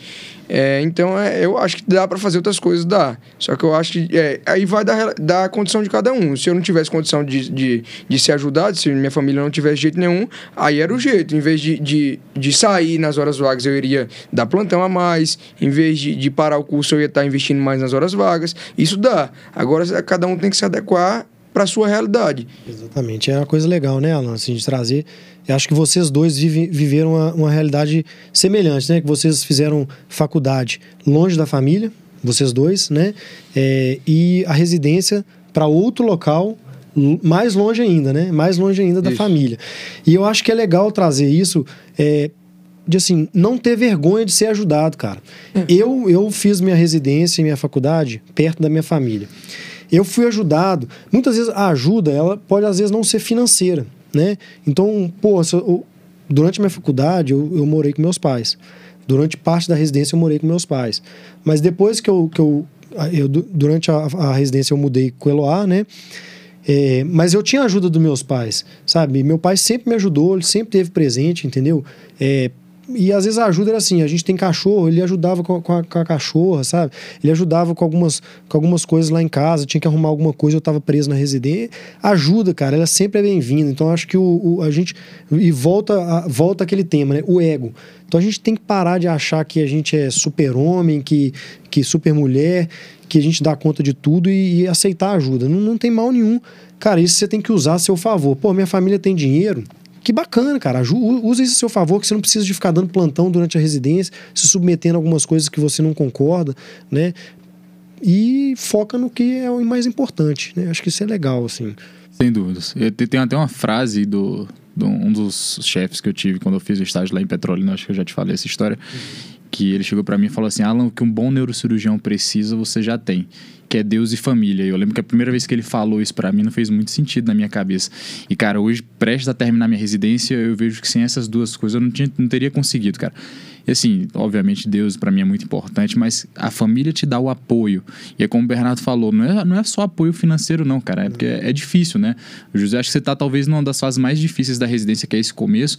É, então, é, eu acho que dá para fazer outras coisas, dá. Só que eu acho que é, aí vai da, da condição de cada um. Se eu não tivesse condição de, de, de ser ajudado, se minha família não tivesse jeito nenhum, aí era o jeito. Em vez de, de, de sair nas horas vagas, eu iria dar plantão a mais. Em vez de, de parar o curso, eu ia estar investindo mais nas horas vagas. Isso dá. Agora, cada um tem que se adequar para a sua realidade.
Exatamente. É uma coisa legal, né, Alan? Assim, de trazer. Eu acho que vocês dois vive, viveram uma, uma realidade semelhante, né? Que vocês fizeram faculdade longe da família, vocês dois, né? É, e a residência para outro local mais longe ainda, né? Mais longe ainda da
Isso.
família. E eu acho que é legal trazer isso. É, de assim, não ter vergonha de ser ajudado, cara. Eu, eu fiz minha residência e minha faculdade perto da minha família. Eu fui ajudado. Muitas vezes a ajuda, ela pode às vezes não ser financeira, né? Então, pô, durante a minha faculdade eu, eu morei com meus pais. Durante parte da residência eu morei com meus pais. Mas depois que eu, que eu, eu du- durante a, a residência eu mudei com o Eloá, né? É, mas eu tinha a ajuda dos meus pais, sabe? Meu pai sempre me ajudou, ele sempre teve presente, entendeu? É, e às vezes a ajuda era assim, a gente tem cachorro, ele ajudava com a, com a- com a cachorra, sabe? Ele ajudava com algumas, com algumas coisas lá em casa, tinha que arrumar alguma coisa, eu tava preso na residência. Ajuda, cara, ela sempre é bem-vinda. Então acho que o, o- a gente. E volta, a- volta aquele tema, né? O ego. Então a gente tem que parar de achar que a gente é super-homem, que, que super-mulher, que a gente dá conta de tudo e, e aceitar ajuda. Não, não tem mal nenhum. Cara, isso você tem que usar a seu favor. Pô, minha família tem dinheiro. Que bacana, cara. Usa isso a seu favor, que você não precisa de ficar dando plantão durante a residência, se submetendo a algumas coisas que você não concorda, né? E foca no que é o mais importante, né? Acho que isso é legal, assim.
Sem dúvidas. Tem até uma frase do, do um dos chefes que eu tive quando eu fiz o estágio lá em Petrolina, acho que eu já te falei essa história, que ele chegou pra mim e falou assim: Alan, o que um bom neurocirurgião precisa, você já tem, que é Deus e família. E eu lembro que a primeira vez que ele falou isso pra mim não fez muito sentido na minha cabeça. E, cara, hoje, prestes a terminar minha residência, eu vejo que sem essas duas coisas eu não, tinha, não teria conseguido, cara. E assim, obviamente Deus pra mim é muito importante, mas a família te dá o apoio. E é como o Bernardo falou, não é, não é só apoio financeiro não, cara, é porque é, é difícil, né? O José, acho que você tá talvez numa das fases mais difíceis da residência, que é esse começo.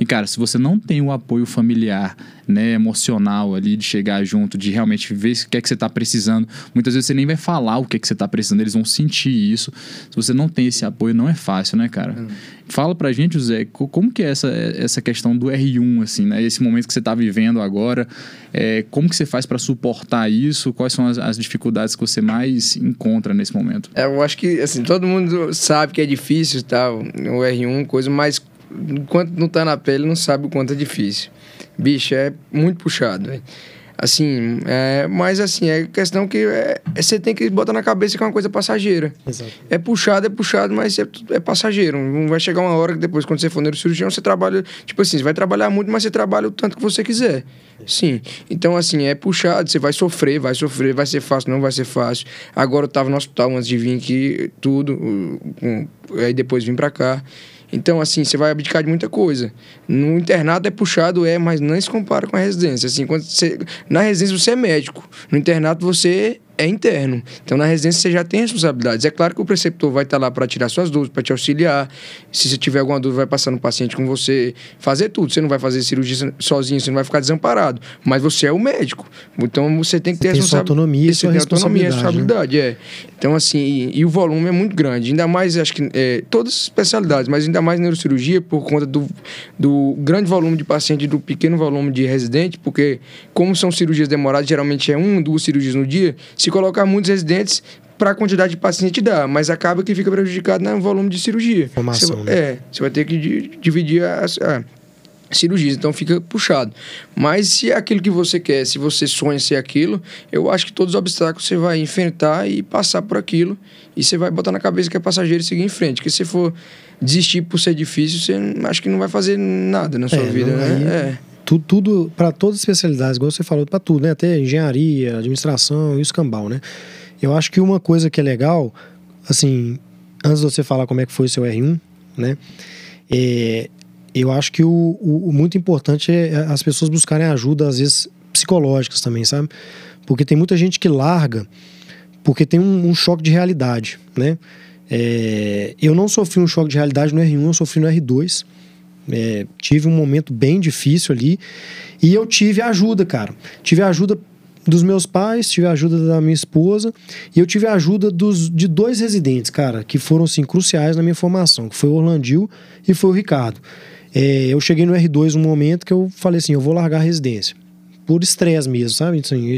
E cara, se você não tem o apoio familiar, né, emocional ali, de chegar junto, de realmente ver o que é que você tá precisando, muitas vezes você nem vai falar o que é que você tá precisando, eles vão sentir isso. Se você não tem esse apoio, não é fácil, né, cara? Fala pra gente, José, co- como que é essa, essa questão do R1, assim, né? Esse momento que você tá vivendo agora, é, como que você faz pra suportar isso? Quais são as, as dificuldades que você mais encontra nesse momento?
É, eu acho que, assim, todo mundo sabe que é difícil tal, o R1, coisa, mas enquanto não tá na pele, não sabe o quanto é difícil. Bicho, é muito puxado. Assim, é, mas assim, é questão que é, é- você tem que botar na cabeça que é uma coisa passageira.
Exato.
É puxado, é puxado, mas é, é passageiro. Não vai chegar uma hora que depois, quando você for neurocirurgião, você trabalha. Tipo assim, você vai trabalhar muito, mas você trabalha o tanto que você quiser. Sim. Então, assim, é puxado, você vai sofrer, vai sofrer, vai ser fácil, não vai ser fácil. Agora eu tava no hospital antes de vir aqui, tudo, com- aí depois vim pra cá. Então, assim, você vai abdicar de muita coisa. No internato é puxado, é, mas não se compara com a residência. Assim, quando você, na residência você é médico, no internato você é interno. Então, na residência você já tem responsabilidades. É claro que o preceptor vai estar lá para tirar suas dúvidas, para te auxiliar. Se você tiver alguma dúvida, vai passar no paciente com você, fazer tudo. Você não vai fazer cirurgia sozinho, você não vai ficar desamparado. Mas você é o médico. Então, você tem que ter
tem sua autonomia e sua responsabilidade,
responsabilidade, é. Então, assim, e, e o volume é muito grande. Ainda mais, acho que, é, todas as especialidades, mas ainda mais neurocirurgia, por conta do, do grande volume de paciente e do pequeno volume de residente, porque, como são cirurgias demoradas, geralmente é uma, duas cirurgias no dia, se colocar muitos residentes, para a quantidade de paciente dá, mas acaba que fica prejudicado no volume de cirurgia.
Formação,
Você-
né?
É, você vai ter que di- dividir as, a- cirurgias, então fica puxado. Mas se é aquilo que você quer, se você sonha ser aquilo, eu acho que todos os obstáculos você vai enfrentar e passar por aquilo e você vai botar na cabeça que é passageiro e seguir em frente. Que se for desistir por ser difícil, você acho que não vai fazer nada na sua
É,
vida, né? É.
tudo, tudo para todas as especialidades, igual você falou, para tudo, né? Até engenharia, administração e o escambau, né? Eu acho que uma coisa que é legal, assim, antes de você falar como é que foi o seu R1, né? É, eu acho que o, o- o muito importante é as pessoas buscarem ajuda, às vezes, psicológicas também, sabe? Porque tem muita gente que larga porque tem um, um choque de realidade, né? É, eu não sofri um choque de realidade no R1, eu sofri no R2. É, tive um momento bem difícil ali e eu tive ajuda, cara. Tive ajuda dos meus pais, tive ajuda da minha esposa e eu tive ajuda dos, de dois residentes, cara, que foram assim cruciais na minha formação, que foi o Orlandil e foi o Ricardo. É, eu cheguei no R2 um momento que eu falei assim, eu vou largar a residência por estresse mesmo, sabe? Assim,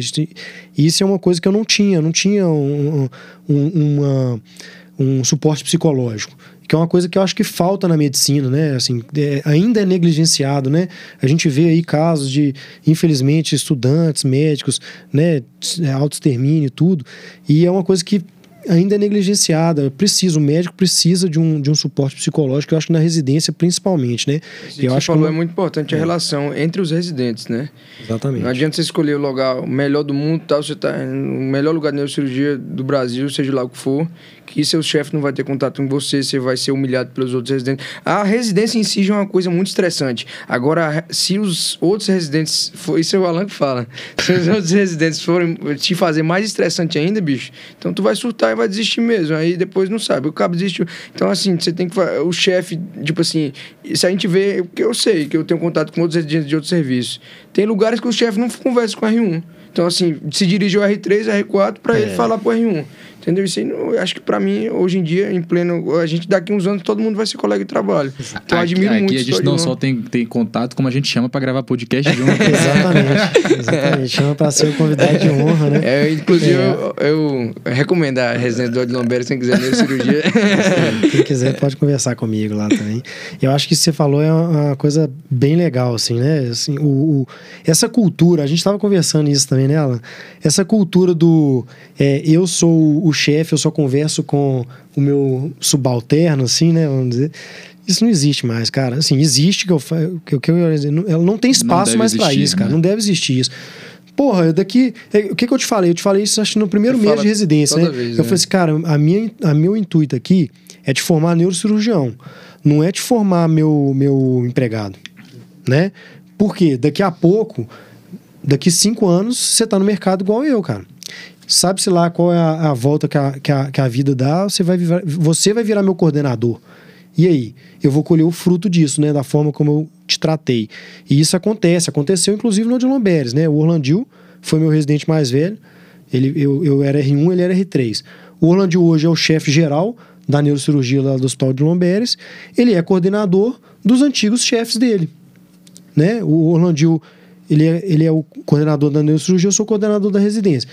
isso- é uma coisa que eu não tinha, não tinha um, um, uma- um suporte psicológico, que é uma coisa que eu acho que falta na medicina, né? Assim, é, ainda é negligenciado, né? A gente vê aí casos de, infelizmente, estudantes, médicos, né? Autoextermínio e tudo, e é uma coisa que ainda é negligenciada. Precisa, o médico precisa de um, de um suporte psicológico, eu acho que na residência principalmente, né?
Isso que
eu acho
falou
que
é muito importante a relação entre os residentes, né?
Exatamente.
Não adianta você escolher o lugar o melhor do mundo, tal, você tá no melhor lugar de neurocirurgia do Brasil, seja lá o que for, que seu chefe não vai ter contato com você, você vai ser humilhado pelos outros residentes. A residência em si já é uma coisa muito estressante. Agora, se os outros residentes, isso é o Alan que fala, se os outros residentes forem te fazer mais estressante ainda, bicho, então tu vai surtar e vai desistir mesmo. Aí depois não sabe, o cabo desistiu. Então, assim, você tem que. O chefe, tipo assim, se a gente vê, porque eu sei que eu tenho contato com outros residentes de outros serviços, tem lugares que o chefe não conversa com o R1. Então, assim, se dirige ao R3, R4 para
É.
ele falar pro R1. Entendeu? Isso aí, não, eu acho que pra mim, hoje em dia, em pleno. A gente daqui uns anos, todo mundo vai ser colega de trabalho. Então, eu
aqui,
admiro
aqui
muito
a
isso
gente não só tem, tem contato, como a gente chama pra gravar podcast junto.
Exatamente, exatamente. Chama pra ser o convidado de honra, né?
É, inclusive,
É.
Eu, eu recomendo a residência do Odilomberto, se quem quiser neurocirurgia.
Quem quiser pode conversar comigo lá também. Eu acho que isso que você falou é uma uma coisa bem legal, assim, né? Assim, o, o- essa cultura, a gente estava conversando isso também, né, Alan? Essa cultura do é, eu sou o chefe, eu só converso com o meu subalterno, assim, né? Vamos dizer. Isso não existe mais, cara. Assim, existe que eu que, eu- que eu, não- ela não tem espaço
deve
mais para isso, cara.
né?
Não deve existir isso. Porra, daqui. é, O que, que eu te falei? Eu te falei isso acho no primeiro mês de residência, né?
vez,
eu
né?
falei assim, cara, a minha, a meu intuito aqui é te formar neurocirurgião. Não é te formar meu, meu empregado. Né? Porque daqui a pouco, daqui cinco anos, você tá no mercado igual eu, cara. Sabe-se lá qual é a, a volta que a, que, a, que a vida dá, você vai, virar, você vai virar meu coordenador. E aí? Eu vou colher o fruto disso, né? Da forma como eu te tratei. E isso acontece. Aconteceu, inclusive, no Odilon Beres, né? O Orlandil foi meu residente mais velho. Ele, eu, eu era R1, ele era R3. O Orlandil hoje é o chefe geral da neurocirurgia lá do Hospital de Lomberes. Ele é coordenador dos antigos chefes dele. Né? O Orlandil, ele é, ele é o coordenador da neurocirurgia, eu sou coordenador da residência.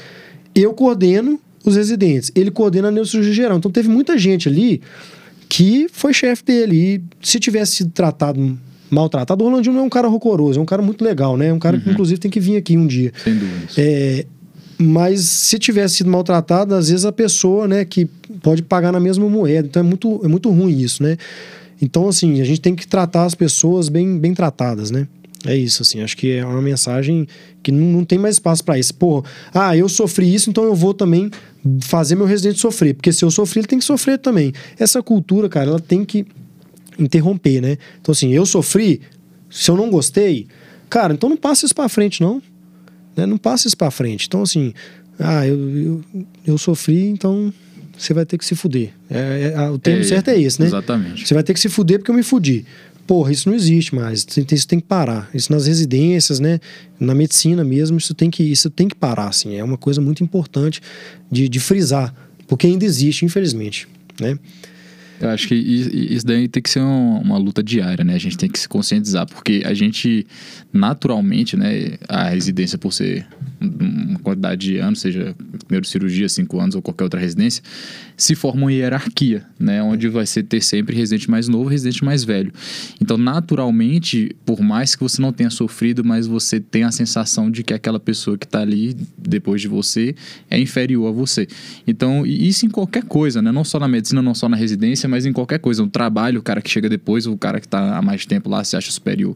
Eu coordeno os residentes, ele coordena a neurocirurgia geral. Então teve muita gente ali que foi chefe dele. E se tivesse sido tratado, maltratado, o Orlandinho não é um cara rocoroso, é um cara muito legal, né? É um cara que, inclusive, tem que vir aqui um dia.
Sem dúvidas.
É, mas se tivesse sido maltratado, às vezes a pessoa, né, que pode pagar na mesma moeda. Então é muito, é muito ruim isso, né? Então, assim, a gente tem que tratar as pessoas bem, bem tratadas, né? É isso, assim. Acho que é uma mensagem que não, não tem mais espaço para isso. Pô, ah, eu sofri isso, então eu vou também fazer meu residente sofrer. Porque se eu sofri, ele tem que sofrer também. Essa cultura, cara, ela tem que interromper, né? Então, assim, eu sofri, se eu não gostei, cara, então não passa isso para frente, não né? Não passa isso pra frente. Então, assim, ah, eu, eu, eu sofri, então você vai ter que se fuder. É, é- o termo
É,
certo é esse, né?
Exatamente.
Você vai ter que se fuder porque eu me fudi. Porra, isso não existe mais. Isso tem, que parar. Isso nas residências, né? Na medicina mesmo, isso tem que, isso tem que parar, assim. É uma coisa muito importante de, de frisar. Porque ainda existe, infelizmente, né?
Eu acho que isso daí tem que ser uma luta diária, né? A gente tem que se conscientizar, porque a gente, naturalmente, né? A residência, por ser uma quantidade de anos, seja neurocirurgia, cinco anos ou qualquer outra residência, se forma uma hierarquia, né? Onde vai ser ter sempre residente mais novo residente mais velho. Então, naturalmente, por mais que você não tenha sofrido, mas você tem a sensação de que aquela pessoa que está ali depois de você é inferior a você. Então, isso em qualquer coisa, né? Não só na medicina, não só na residência, mas em qualquer coisa. No trabalho, o cara que chega depois, o cara que está há mais tempo lá se acha superior.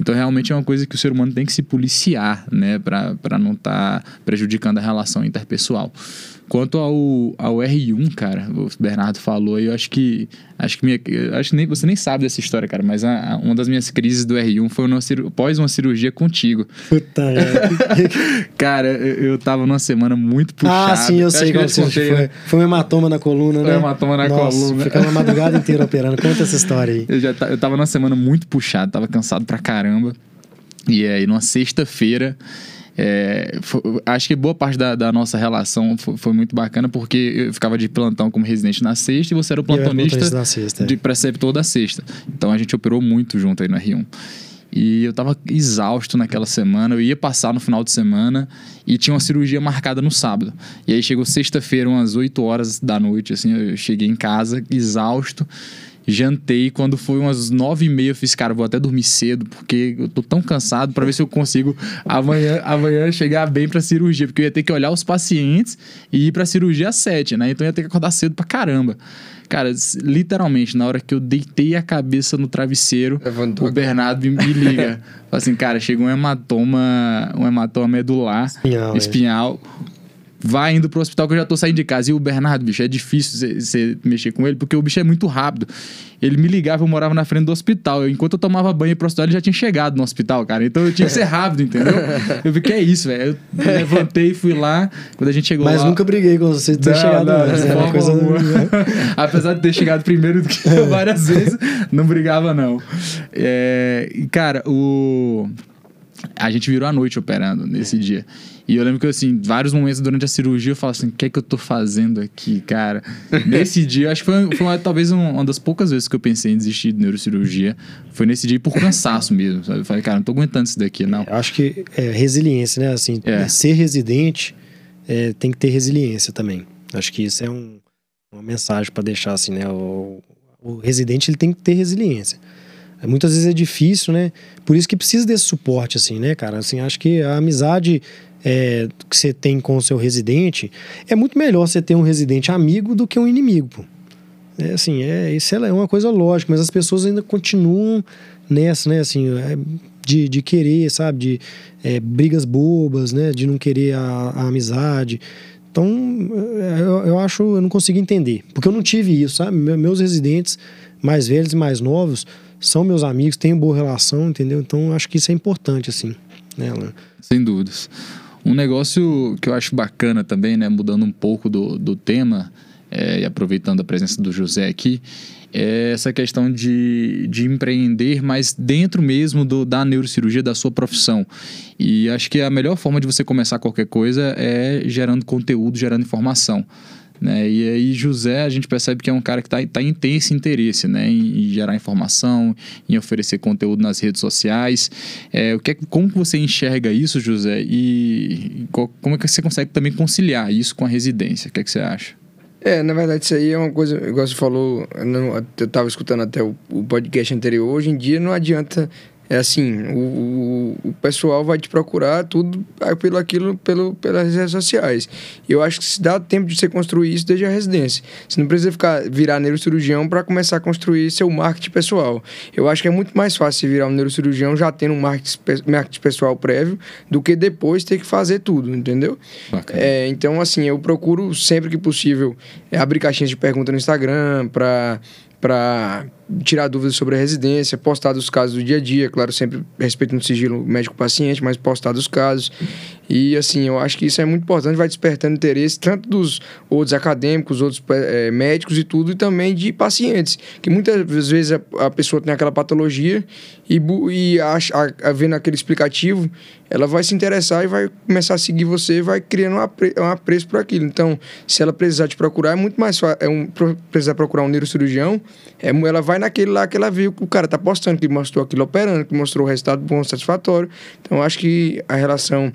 Então, realmente é uma coisa que o ser humano tem que se policiar, né? Para não estar tá prejudicando a relação interpessoal. Quanto ao, ao R1, cara, o Bernardo falou, eu acho que. Acho que minha, acho que nem, você nem sabe dessa história, cara, mas a, a, uma das minhas crises do R1 foi uma, após uma cirurgia contigo.
Puta,
é. cara, eu, eu tava numa semana muito puxada.
Ah, sim, eu, sei qual foi. Né? Foi um hematoma na coluna,
foi
né?
Foi um hematoma na
Nossa,
coluna.
Ficou uma madrugada inteira operando. Conta essa história aí.
Eu, já, eu tava numa semana muito puxada, tava cansado pra caramba. E aí, numa sexta-feira. É, foi, acho que boa parte da, da nossa relação foi, foi, muito bacana porque eu ficava de plantão como residente na sexta e você era o plantonista
na sexta,
é. de preceptor da sexta. Então a gente operou muito junto aí no R1. E eu tava exausto naquela semana, eu ia passar no final de semana e tinha uma cirurgia marcada no sábado. E aí chegou sexta-feira, umas 8 horas da noite, assim, eu cheguei em casa exausto jantei. Quando foi umas nove e meia, eu fiz, cara, vou até dormir cedo, porque eu tô tão cansado para ver se eu consigo amanhã, amanhã chegar bem pra cirurgia, porque eu ia ter que olhar os pacientes e ir pra cirurgia às sete, né? Então eu ia ter que acordar cedo pra caramba. Cara, literalmente, na hora que eu deitei a cabeça no travesseiro, Levantou o Bernardo me liga. Fala assim, cara, chegou um hematoma, um hematoma medular, espinhal. É. vai indo pro hospital que eu já tô saindo de casa. E o Bernardo, bicho, é difícil você mexer com ele, porque o bicho é muito rápido. Ele me ligava, eu morava na frente do hospital. Eu, enquanto eu tomava banho pro hospital, ele já tinha chegado no hospital, cara. Então eu tinha que ser rápido, entendeu? Eu vi que é isso, velho. Eu levantei, fui lá. Quando a gente chegou
Mas
lá...
Mas nunca briguei com você de ter não, chegado não, antes. Né? Coisa
Apesar de ter chegado primeiro do que eu várias vezes, não brigava, não. É... Cara, o... A gente virou a noite operando nesse é. dia. E eu lembro que, assim, vários momentos durante a cirurgia eu falo assim: o que é que eu tô fazendo aqui, cara? nesse dia, acho que foi, foi uma, talvez uma das poucas vezes que eu pensei em desistir de neurocirurgia. Foi nesse dia por cansaço mesmo. Sabe? Eu falei, cara, não tô aguentando isso daqui, não.
Eu acho que é resiliência, né? Assim, é. ser residente é, tem que ter resiliência também. Acho que isso é um, uma mensagem para deixar, assim, né? O, o residente ele tem que ter resiliência. Muitas vezes é difícil, né? Por isso que precisa desse suporte, assim, né, cara? Assim, acho que a amizade é, que você tem com o seu residente, é muito melhor você ter um residente amigo do que um inimigo, pô. É assim, é, isso é uma coisa lógica, mas as pessoas ainda continuam nessa, né, assim, é, de, de querer, sabe, de é, brigas bobas, né, de não querer a, a amizade. Então, é, eu, eu acho, eu não consigo entender, porque eu não tive isso, sabe? Meus residentes mais velhos e mais novos são meus amigos, tenho boa relação, entendeu? Então, acho que isso é importante, assim, né?
Sem dúvidas. Um negócio que eu acho bacana também, né, mudando um pouco do, do tema é, e aproveitando a presença do José aqui, é essa questão de, de empreender, mas dentro mesmo do, da neurocirurgia, da sua profissão. E acho que a melhor forma de você começar qualquer coisa é gerando conteúdo, gerando informação. Né? E aí José, a gente percebe que é um cara que tá, tá, tem esse interesse né? em, em, gerar informação, em oferecer conteúdo nas redes sociais. É, o que é, como você enxerga isso, José? E, e como é que você consegue também conciliar isso com a residência? O que, é que você acha?
É, na verdade, isso aí é uma coisa, igual você falou, eu estava escutando até o, o podcast anterior, hoje em dia não adianta é assim, o, o, pessoal vai te procurar tudo pelo aquilo, pelo, pelas redes sociais. Eu acho que se dá tempo de você construir isso desde a residência. Você não precisa ficar virar neurocirurgião para começar a construir seu marketing pessoal. Eu acho que é muito mais fácil você virar um neurocirurgião já tendo um marketing, marketing pessoal prévio do que depois ter que fazer tudo, entendeu? É, então, assim, eu procuro sempre que possível abrir caixinhas de pergunta no Instagram para tirar dúvidas sobre a residência, postar dos casos do dia a dia, claro, sempre respeitando o sigilo médico-paciente, mas postar dos casos. E assim, eu acho que isso é muito importante, vai despertando interesse tanto dos outros acadêmicos, outros é, médicos e tudo, e também de pacientes. Que muitas vezes a, a pessoa tem aquela patologia e, e acha, a, a, vendo aquele explicativo, ela vai se interessar e vai começar a seguir você vai criando um, apre, um apreço por aquilo. Então, se ela precisar te procurar, é muito mais fácil. É um, precisar procurar um neurocirurgião, é, ela vai naquele lá que ela viu que o cara tá postando, que mostrou aquilo operando, que mostrou o resultado bom, satisfatório. Então, acho que a relação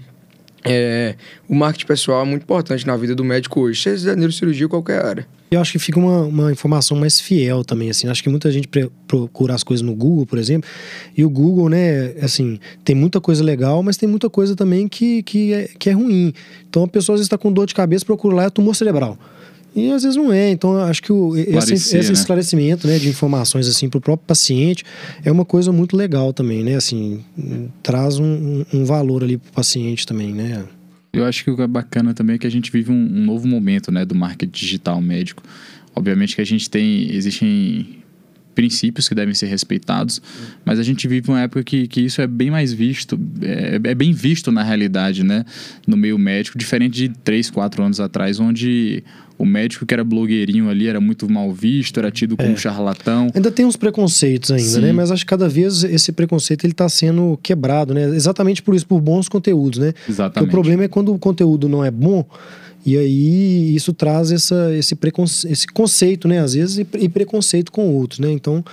é, o marketing pessoal é muito importante na vida do médico hoje, seja neurocirurgia ou qualquer área.
Eu acho que fica uma, uma informação mais fiel também, assim. Acho que muita gente procura as coisas no Google, por exemplo, e o Google, né, assim, tem muita coisa legal, mas tem muita coisa também que, que, é, que é ruim. Então a pessoa às vezes está com dor de cabeça, procura lá, é tumor cerebral. E às vezes não é. Então, acho que o, esse, esse né? esclarecimento né, de informações assim para o próprio paciente é uma coisa muito legal também, né? Assim, traz um, um valor ali para o paciente também, né?
Eu acho que o que é bacana também é que a gente vive um, um novo momento né, do marketing digital médico. Obviamente que a gente tem. Existem princípios que devem ser respeitados, mas a gente vive uma época que, que isso é bem mais visto, é, é bem visto na realidade, né, no meio médico, diferente de três, quatro anos atrás, onde o médico que era blogueirinho ali era muito mal visto, era tido como é. charlatão.
Ainda tem uns preconceitos ainda, né? Sim. né? Mas acho que cada vez esse preconceito ele está sendo quebrado, né? Exatamente por isso, por bons conteúdos, né?
Exatamente. Porque
o problema é quando o conteúdo não é bom, e aí isso traz essa, esse, preconce... esse conceito, né? Às vezes, e preconceito com outros, né? Então,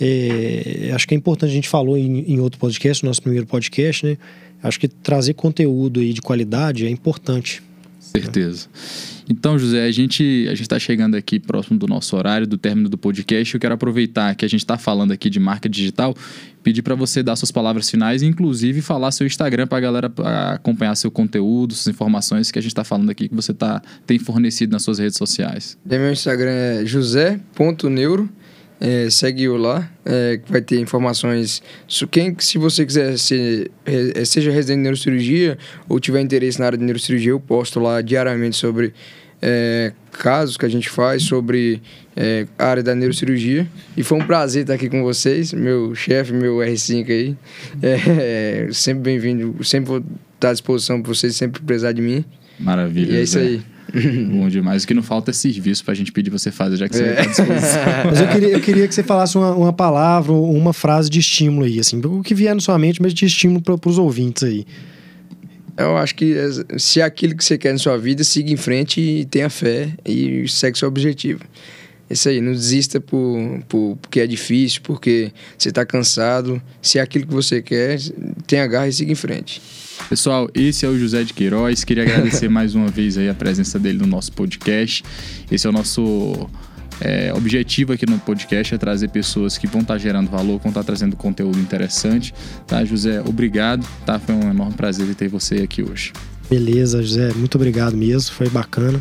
é... acho que é importante, a gente falou em, em outro podcast, nosso primeiro podcast, né? Acho que trazer conteúdo aí de qualidade é importante.
Certeza. Então, José, a gente a está chegando aqui próximo do nosso horário, do término do podcast. Eu quero aproveitar que a gente está falando aqui de marca digital, pedir para você dar suas palavras finais e, inclusive, falar seu Instagram para a galera acompanhar seu conteúdo, suas informações que a gente está falando aqui, que você tá, tem fornecido nas suas redes sociais.
Meu Instagram é josé.neuro. É, segue o lá, é, vai ter informações. Quem, se você quiser ser, é, seja residente de neurocirurgia ou tiver interesse na área de neurocirurgia, eu posto lá diariamente sobre é, casos que a gente faz, sobre é, a área da neurocirurgia. E foi um prazer estar aqui com vocês, meu chefe, meu R5 aí. É, sempre bem-vindo, sempre vou estar à disposição para vocês, sempre precisar de mim.
Maravilha.
E é isso aí.
Bom demais. O que não falta é serviço pra gente pedir você fazer, já que você é. tá à disposição.
Mas eu queria, eu queria que você falasse uma, uma palavra ou uma frase de estímulo aí, assim, o que vier na sua mente, mas de estímulo para os ouvintes aí.
Eu acho que é, se é aquilo que você quer na sua vida, siga em frente e tenha fé e segue seu objetivo. Isso aí, não desista por, por, porque é difícil, porque você está cansado. Se é aquilo que você quer, tenha garra e siga em frente.
Pessoal, esse é o José de Queiroz. Queria agradecer mais uma vez aí a presença dele no nosso podcast. Esse é o nosso é, objetivo aqui no podcast é trazer pessoas que vão estar tá gerando valor, vão estar tá trazendo conteúdo interessante. Tá, José? Obrigado. Tá? Foi um enorme prazer ter você aqui hoje.
Beleza, José. Muito obrigado mesmo. Foi bacana.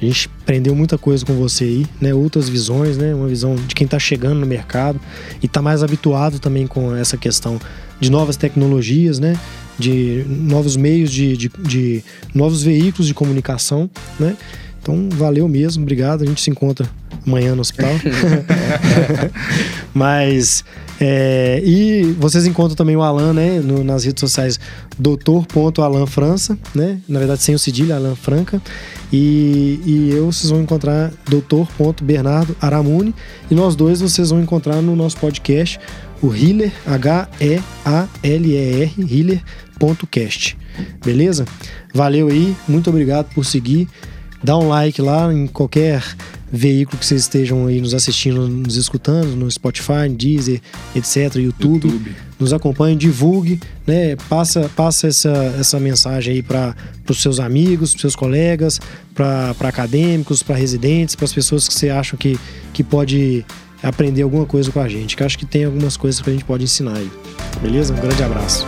A gente aprendeu muita coisa com você aí, né? Outras visões, né? Uma visão de quem está chegando no mercado e está mais habituado também com essa questão de novas tecnologias, né? De novos meios de, de, de novos veículos de comunicação, né? Então, valeu mesmo, obrigado. A gente se encontra amanhã no hospital. Mas. É, e vocês encontram também o Alan, né? No, nas redes sociais, doutor.alanfrança, né? Na verdade, sem o cedilha, Alan Franca. E, e eu vocês vão encontrar doutor.bernardo Aramuni. E nós dois vocês vão encontrar no nosso podcast, o Healer, H-E-A-L-E-R, Healer.cast. Beleza? Valeu aí, muito obrigado por seguir. Dá um like lá em qualquer veículo que vocês estejam aí nos assistindo, nos escutando, no Spotify, Deezer, etc, YouTube. YouTube. Nos acompanhe, divulgue, né? Passa, passa essa, essa mensagem aí para os seus amigos, para seus colegas, para acadêmicos, para residentes, para as pessoas que você acha que, que pode aprender alguma coisa com a gente. Que acho que tem algumas coisas que a gente pode ensinar aí. Beleza? Um grande abraço.